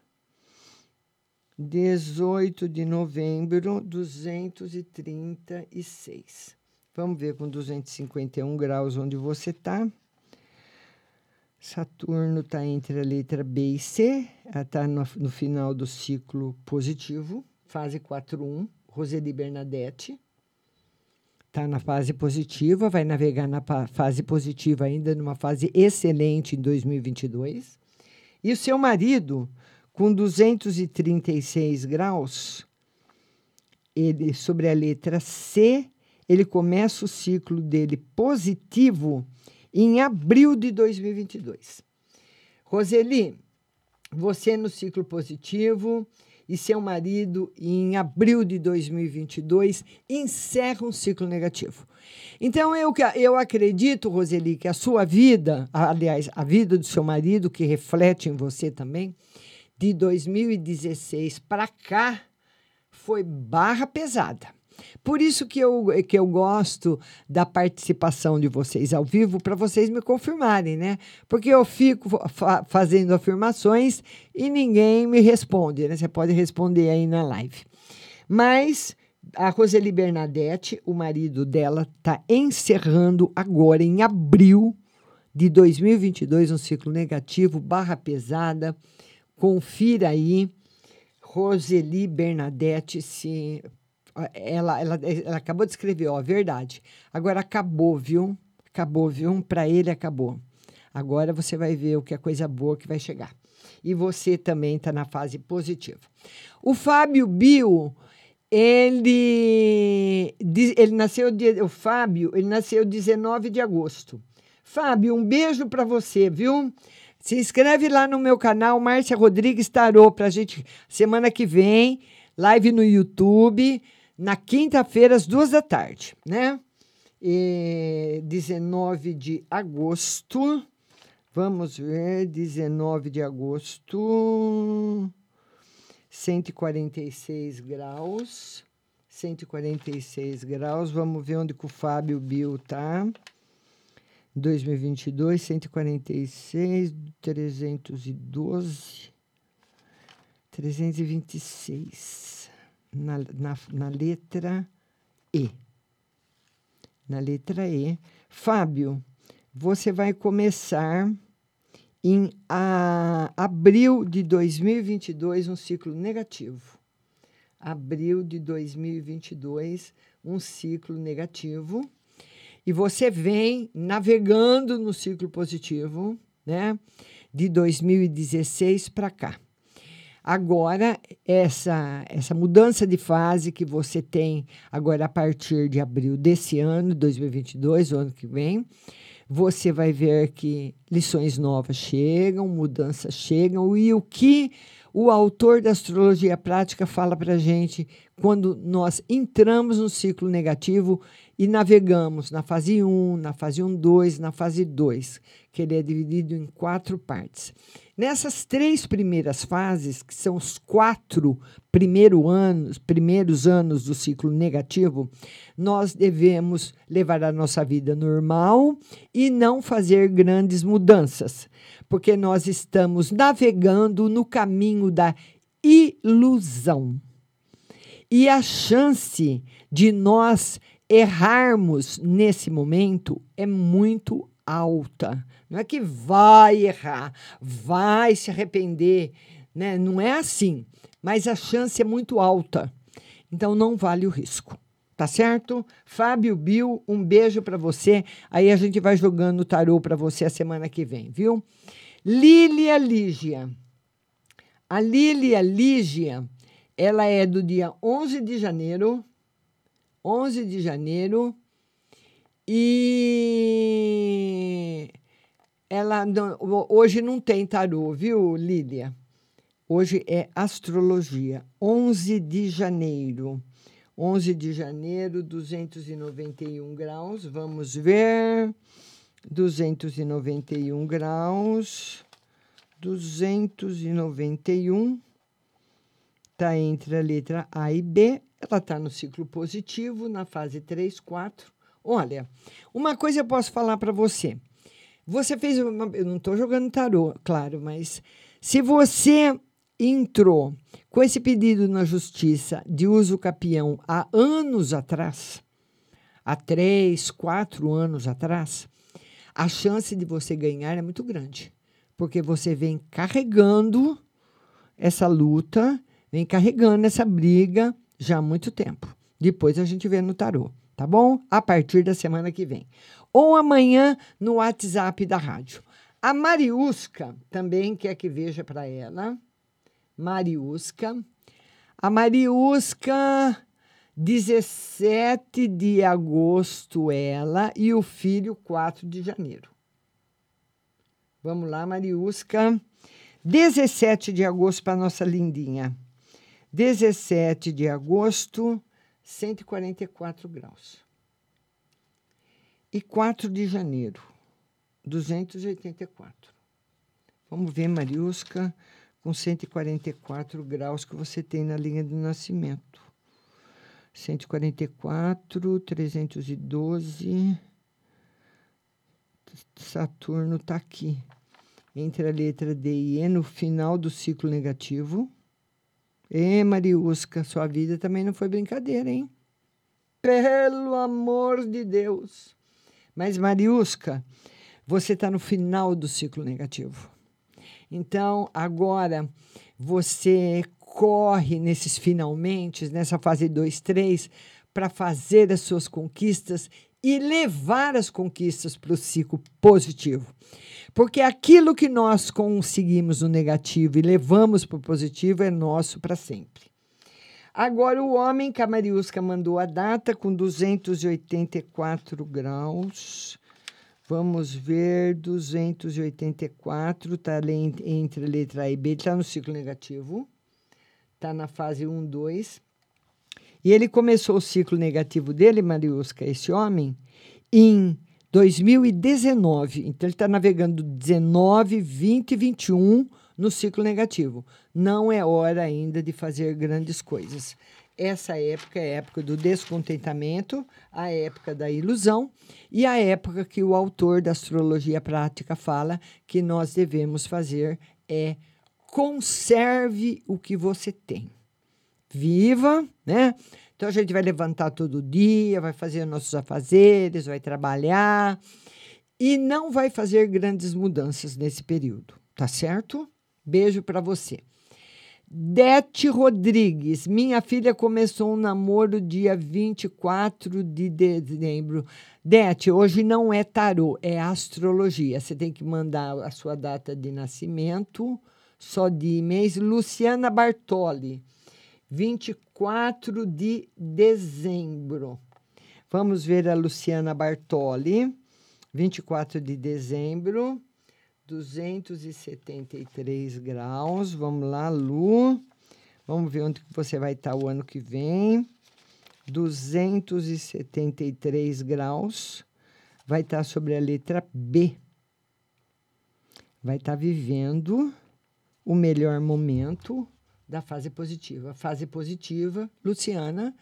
18 de novembro, 236. Vamos ver com 251 graus onde você está. Saturno está entre a letra B e C, está no, no final do ciclo positivo, fase 4.1, Roseli Bernadette. Está na fase positiva, vai navegar na fase positiva ainda numa fase excelente em 2022. E o seu marido, com 236 graus, ele sobre a letra C, ele começa o ciclo dele positivo em abril de 2022. Roseli, você no ciclo positivo e seu marido em abril de 2022 encerra um ciclo negativo. Então eu, eu acredito, Roseli, que a sua vida, aliás, a vida do seu marido, que reflete em você também, de 2016 para cá, foi barra pesada. Por isso que eu, que eu gosto da participação de vocês ao vivo, para vocês me confirmarem, né? Porque eu fico fa- fazendo afirmações e ninguém me responde, né? Você pode responder aí na live. Mas a Roseli Bernadette, o marido dela, está encerrando agora, em abril de 2022, um ciclo negativo, barra pesada. Confira aí. Roseli Bernadette se ela, ela, ela acabou de escrever, ó, verdade. Agora acabou, viu? Acabou, viu? Para ele acabou. Agora você vai ver o que é coisa boa que vai chegar. E você também está na fase positiva. O Fábio Bio, ele, ele nasceu, o Fábio, ele nasceu 19 de agosto. Fábio, um beijo para você, viu? Se inscreve lá no meu canal, Márcia Rodrigues Tarô, para a gente, semana que vem, live no YouTube, na quinta-feira, às duas da tarde, né? E 19 de agosto. Vamos ver, 19 de agosto. 146 graus. 146 graus. Vamos ver onde que o Fábio Bill tá. 2022, 146, 312, 326. Na, na, na letra E. Na letra E. Fábio, você vai começar em a, abril de 2022 um ciclo negativo. Abril de 2022, um ciclo negativo. E você vem navegando no ciclo positivo, né? De 2016 para cá. Agora, essa, essa mudança de fase que você tem agora a partir de abril desse ano, 2022, o ano que vem, você vai ver que lições novas chegam, mudanças chegam, e o que o autor da astrologia prática fala para a gente quando nós entramos no ciclo negativo e navegamos na fase 1, na fase 1, 2, na fase 2, que ele é dividido em quatro partes. Nessas três primeiras fases, que são os quatro primeiro anos, primeiros anos do ciclo negativo, nós devemos levar a nossa vida normal e não fazer grandes mudanças, porque nós estamos navegando no caminho da ilusão. E a chance de nós errarmos nesse momento é muito alta. Não é que vai errar, vai se arrepender, né? Não é assim, mas a chance é muito alta. Então não vale o risco. Tá certo? Fábio Bill, um beijo para você. Aí a gente vai jogando o tarô para você a semana que vem, viu? Lília Lígia. A Lília Lígia, ela é do dia 11 de janeiro 11 de janeiro. E ela não, hoje não tem tarô, viu, Lília? Hoje é astrologia. 11 de janeiro. 11 de janeiro, 291 graus. Vamos ver. 291 graus. 291 está entre a letra A e B. Ela está no ciclo positivo, na fase 3, 4. Olha, uma coisa eu posso falar para você. Você fez uma. Eu não estou jogando tarô, claro, mas se você entrou com esse pedido na justiça de uso capião há anos atrás, há três, quatro anos atrás, a chance de você ganhar é muito grande, porque você vem carregando essa luta, vem carregando essa briga já há muito tempo. Depois a gente vê no tarô, tá bom? A partir da semana que vem. Ou amanhã no WhatsApp da rádio. A Mariusca também quer que veja para ela. Mariusca. A Mariusca, 17 de agosto, ela, e o filho, 4 de janeiro. Vamos lá, Mariusca. 17 de agosto para nossa lindinha. 17 de agosto, 144 graus. E 4 de janeiro, 284. Vamos ver, Mariusca, com 144 graus que você tem na linha do nascimento. 144, 312. Saturno está aqui, entre a letra D e E, no final do ciclo negativo. Ê, Mariusca, sua vida também não foi brincadeira, hein? Pelo amor de Deus. Mas, Mariusca, você está no final do ciclo negativo. Então, agora, você corre nesses finalmente, nessa fase 2, 3, para fazer as suas conquistas e levar as conquistas para o ciclo positivo. Porque aquilo que nós conseguimos no negativo e levamos para o positivo é nosso para sempre. Agora, o homem, que a Mariusca mandou a data com 284 graus. Vamos ver, 284, está entre a letra A e B, está no ciclo negativo, está na fase 1, 2. E ele começou o ciclo negativo dele, Mariusca, esse homem, em 2019. Então, ele está navegando 19, 20 e 21 no ciclo negativo. Não é hora ainda de fazer grandes coisas. Essa época é a época do descontentamento, a época da ilusão e a época que o autor da astrologia prática fala que nós devemos fazer é conserve o que você tem. Viva, né? Então a gente vai levantar todo dia, vai fazer nossos afazeres, vai trabalhar e não vai fazer grandes mudanças nesse período, tá certo? Beijo para você. Dete Rodrigues, minha filha começou um namoro dia 24 de dezembro. Dete, hoje não é tarô, é astrologia. Você tem que mandar a sua data de nascimento, só de mês. Luciana Bartoli, 24 de dezembro. Vamos ver a Luciana Bartoli, 24 de dezembro. 273 graus. Vamos lá, Lu. Vamos ver onde você vai estar o ano que vem. 273 graus. Vai estar sobre a letra B. Vai estar vivendo o melhor momento da fase positiva. Fase positiva, Luciana,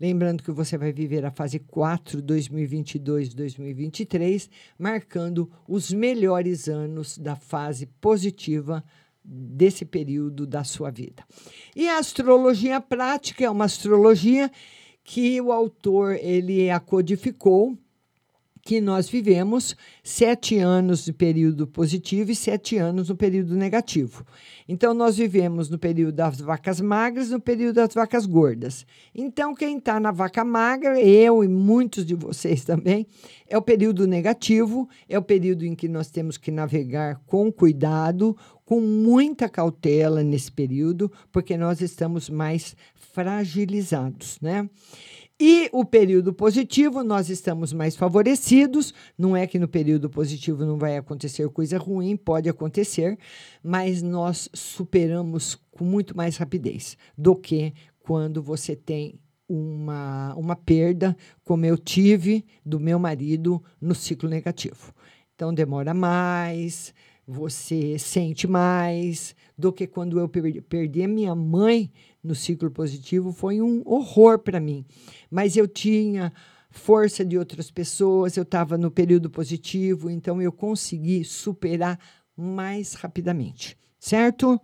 Lembrando que você vai viver a fase 4, 2022-2023, marcando os melhores anos da fase positiva desse período da sua vida. E a astrologia prática é uma astrologia que o autor ele a codificou que nós vivemos sete anos de período positivo e sete anos no período negativo. Então, nós vivemos no período das vacas magras no período das vacas gordas. Então, quem está na vaca magra, eu e muitos de vocês também, é o período negativo, é o período em que nós temos que navegar com cuidado, com muita cautela nesse período, porque nós estamos mais fragilizados, né? E o período positivo, nós estamos mais favorecidos. Não é que no período positivo não vai acontecer coisa ruim, pode acontecer, mas nós superamos com muito mais rapidez do que quando você tem uma, uma perda, como eu tive do meu marido no ciclo negativo. Então, demora mais, você sente mais do que quando eu perdi a minha mãe no ciclo positivo foi um horror para mim. Mas eu tinha força de outras pessoas, eu estava no período positivo, então eu consegui superar mais rapidamente, certo?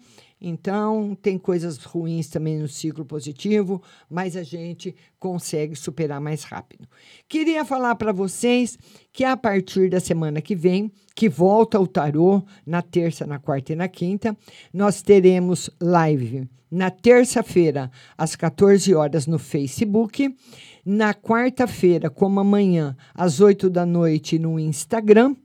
Então, tem coisas ruins também no ciclo positivo, mas a gente consegue superar mais rápido. Queria falar para vocês que a partir da semana que vem, que volta o tarô na terça, na quarta e na quinta, nós teremos live na terça-feira, às 14 horas, no Facebook. Na quarta-feira, como amanhã, às 8 da noite, no Instagram.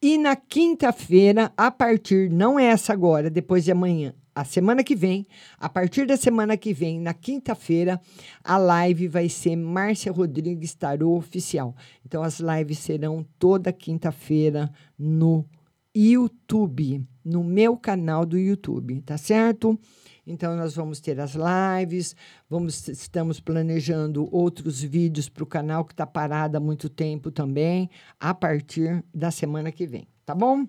E na quinta-feira, a partir, não é essa agora, depois de amanhã, a semana que vem, a partir da semana que vem, na quinta-feira, a live vai ser Márcia Rodrigues Tarô Oficial. Então, as lives serão toda quinta-feira no YouTube, no meu canal do YouTube, tá certo? Então, nós vamos ter as lives, vamos, estamos planejando outros vídeos para o canal que está parado há muito tempo também, a partir da semana que vem, tá bom?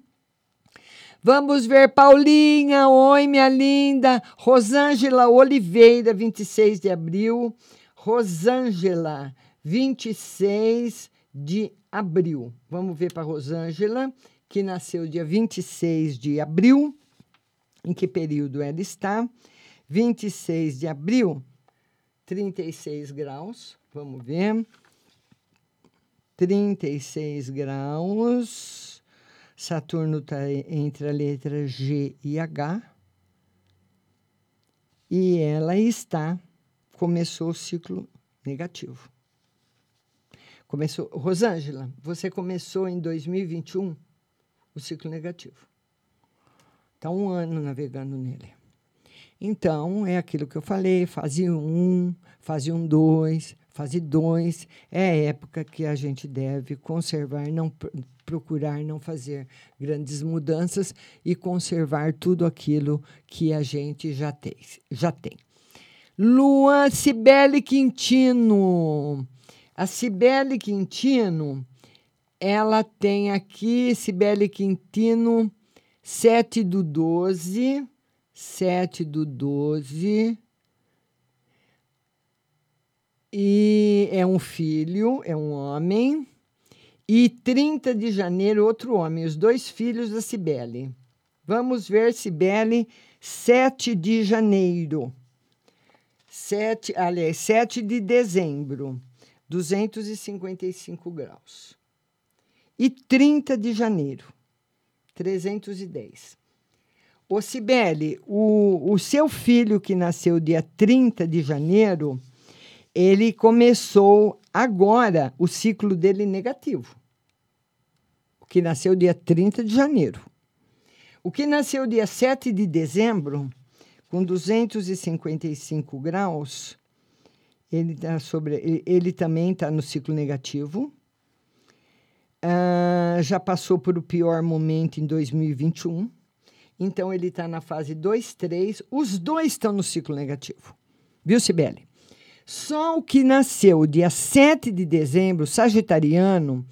Vamos ver Paulinha, oi minha linda, Rosângela Oliveira, 26 de abril, Rosângela, 26 de abril. Vamos ver para Rosângela, que nasceu dia 26 de abril em que período ela está. 26 de abril, 36 graus. Vamos ver. 36 graus. Saturno está entre a letra G e H. E ela está, começou o ciclo negativo. Começou, Rosângela, você começou em 2021 o ciclo negativo. Está um ano navegando nele. Então, é aquilo que eu falei: fase 1, um, fase 1, um, 2, fase 2. É a época que a gente deve conservar, não procurar não fazer grandes mudanças e conservar tudo aquilo que a gente já tem. Já tem. Luan Cibele Quintino. A Cibele Quintino, ela tem aqui, Cibele Quintino, 7 do 12, 7 do 12, E é um filho, é um homem. E 30 de janeiro, outro homem, os dois filhos da Cibele. Vamos ver Cibele, 7 de janeiro. 7, aliás, 7 de dezembro, 255 graus. E 30 de janeiro, 310. Ô Cibele, o, o seu filho que nasceu dia 30 de janeiro, ele começou agora o ciclo dele negativo. O que nasceu dia 30 de janeiro. O que nasceu dia 7 de dezembro, com 255 graus, ele, tá sobre, ele, ele também está no ciclo negativo. Ah, já passou por o pior momento em 2021. Então, ele está na fase 2, 3. Os dois estão no ciclo negativo. Viu, Sibeli? Só o que nasceu dia 7 de dezembro, sagitariano,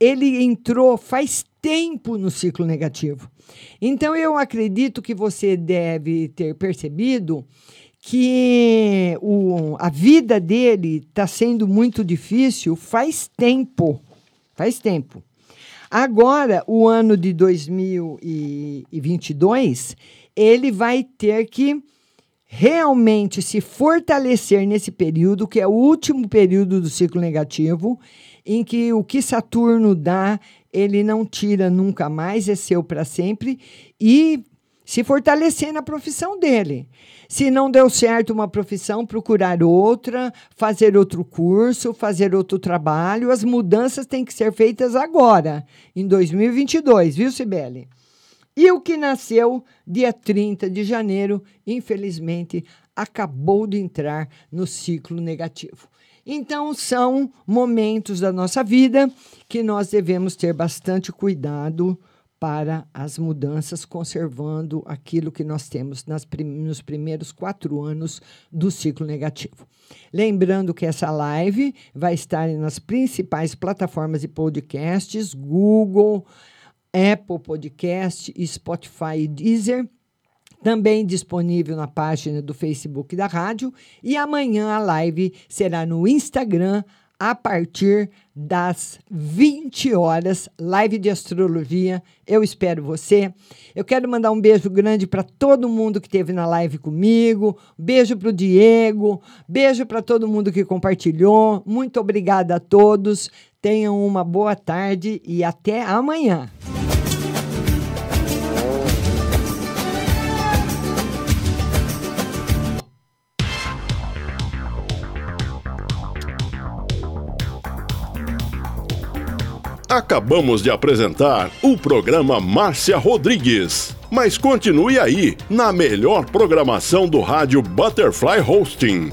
ele entrou faz tempo no ciclo negativo. Então, eu acredito que você deve ter percebido que o, a vida dele está sendo muito difícil faz tempo. Faz tempo. Agora, o ano de 2022, ele vai ter que realmente se fortalecer nesse período, que é o último período do ciclo negativo, em que o que Saturno dá, ele não tira nunca mais, é seu para sempre, e se fortalecer na profissão dele. Se não deu certo uma profissão, procurar outra, fazer outro curso, fazer outro trabalho. As mudanças têm que ser feitas agora, em 2022, viu, Sibeli? E o que nasceu dia 30 de janeiro, infelizmente, acabou de entrar no ciclo negativo. Então, são momentos da nossa vida que nós devemos ter bastante cuidado para as mudanças, conservando aquilo que nós temos prim nos primeiros quatro anos do ciclo negativo. Lembrando que essa live vai estar nas principais plataformas de podcasts: Google, Apple Podcast, Spotify e Deezer. Também disponível na página do Facebook da rádio. E amanhã a live será no Instagram, a partir das 20 horas, live de astrologia. Eu espero você. Eu quero mandar um beijo grande para todo mundo que esteve na live comigo. Beijo para o Diego. Beijo para todo mundo que compartilhou. Muito obrigada a todos. Tenham uma boa tarde e até amanhã. Acabamos de apresentar o programa Márcia Rodrigues. Mas continue aí, na melhor programação do rádio Butterfly Hosting.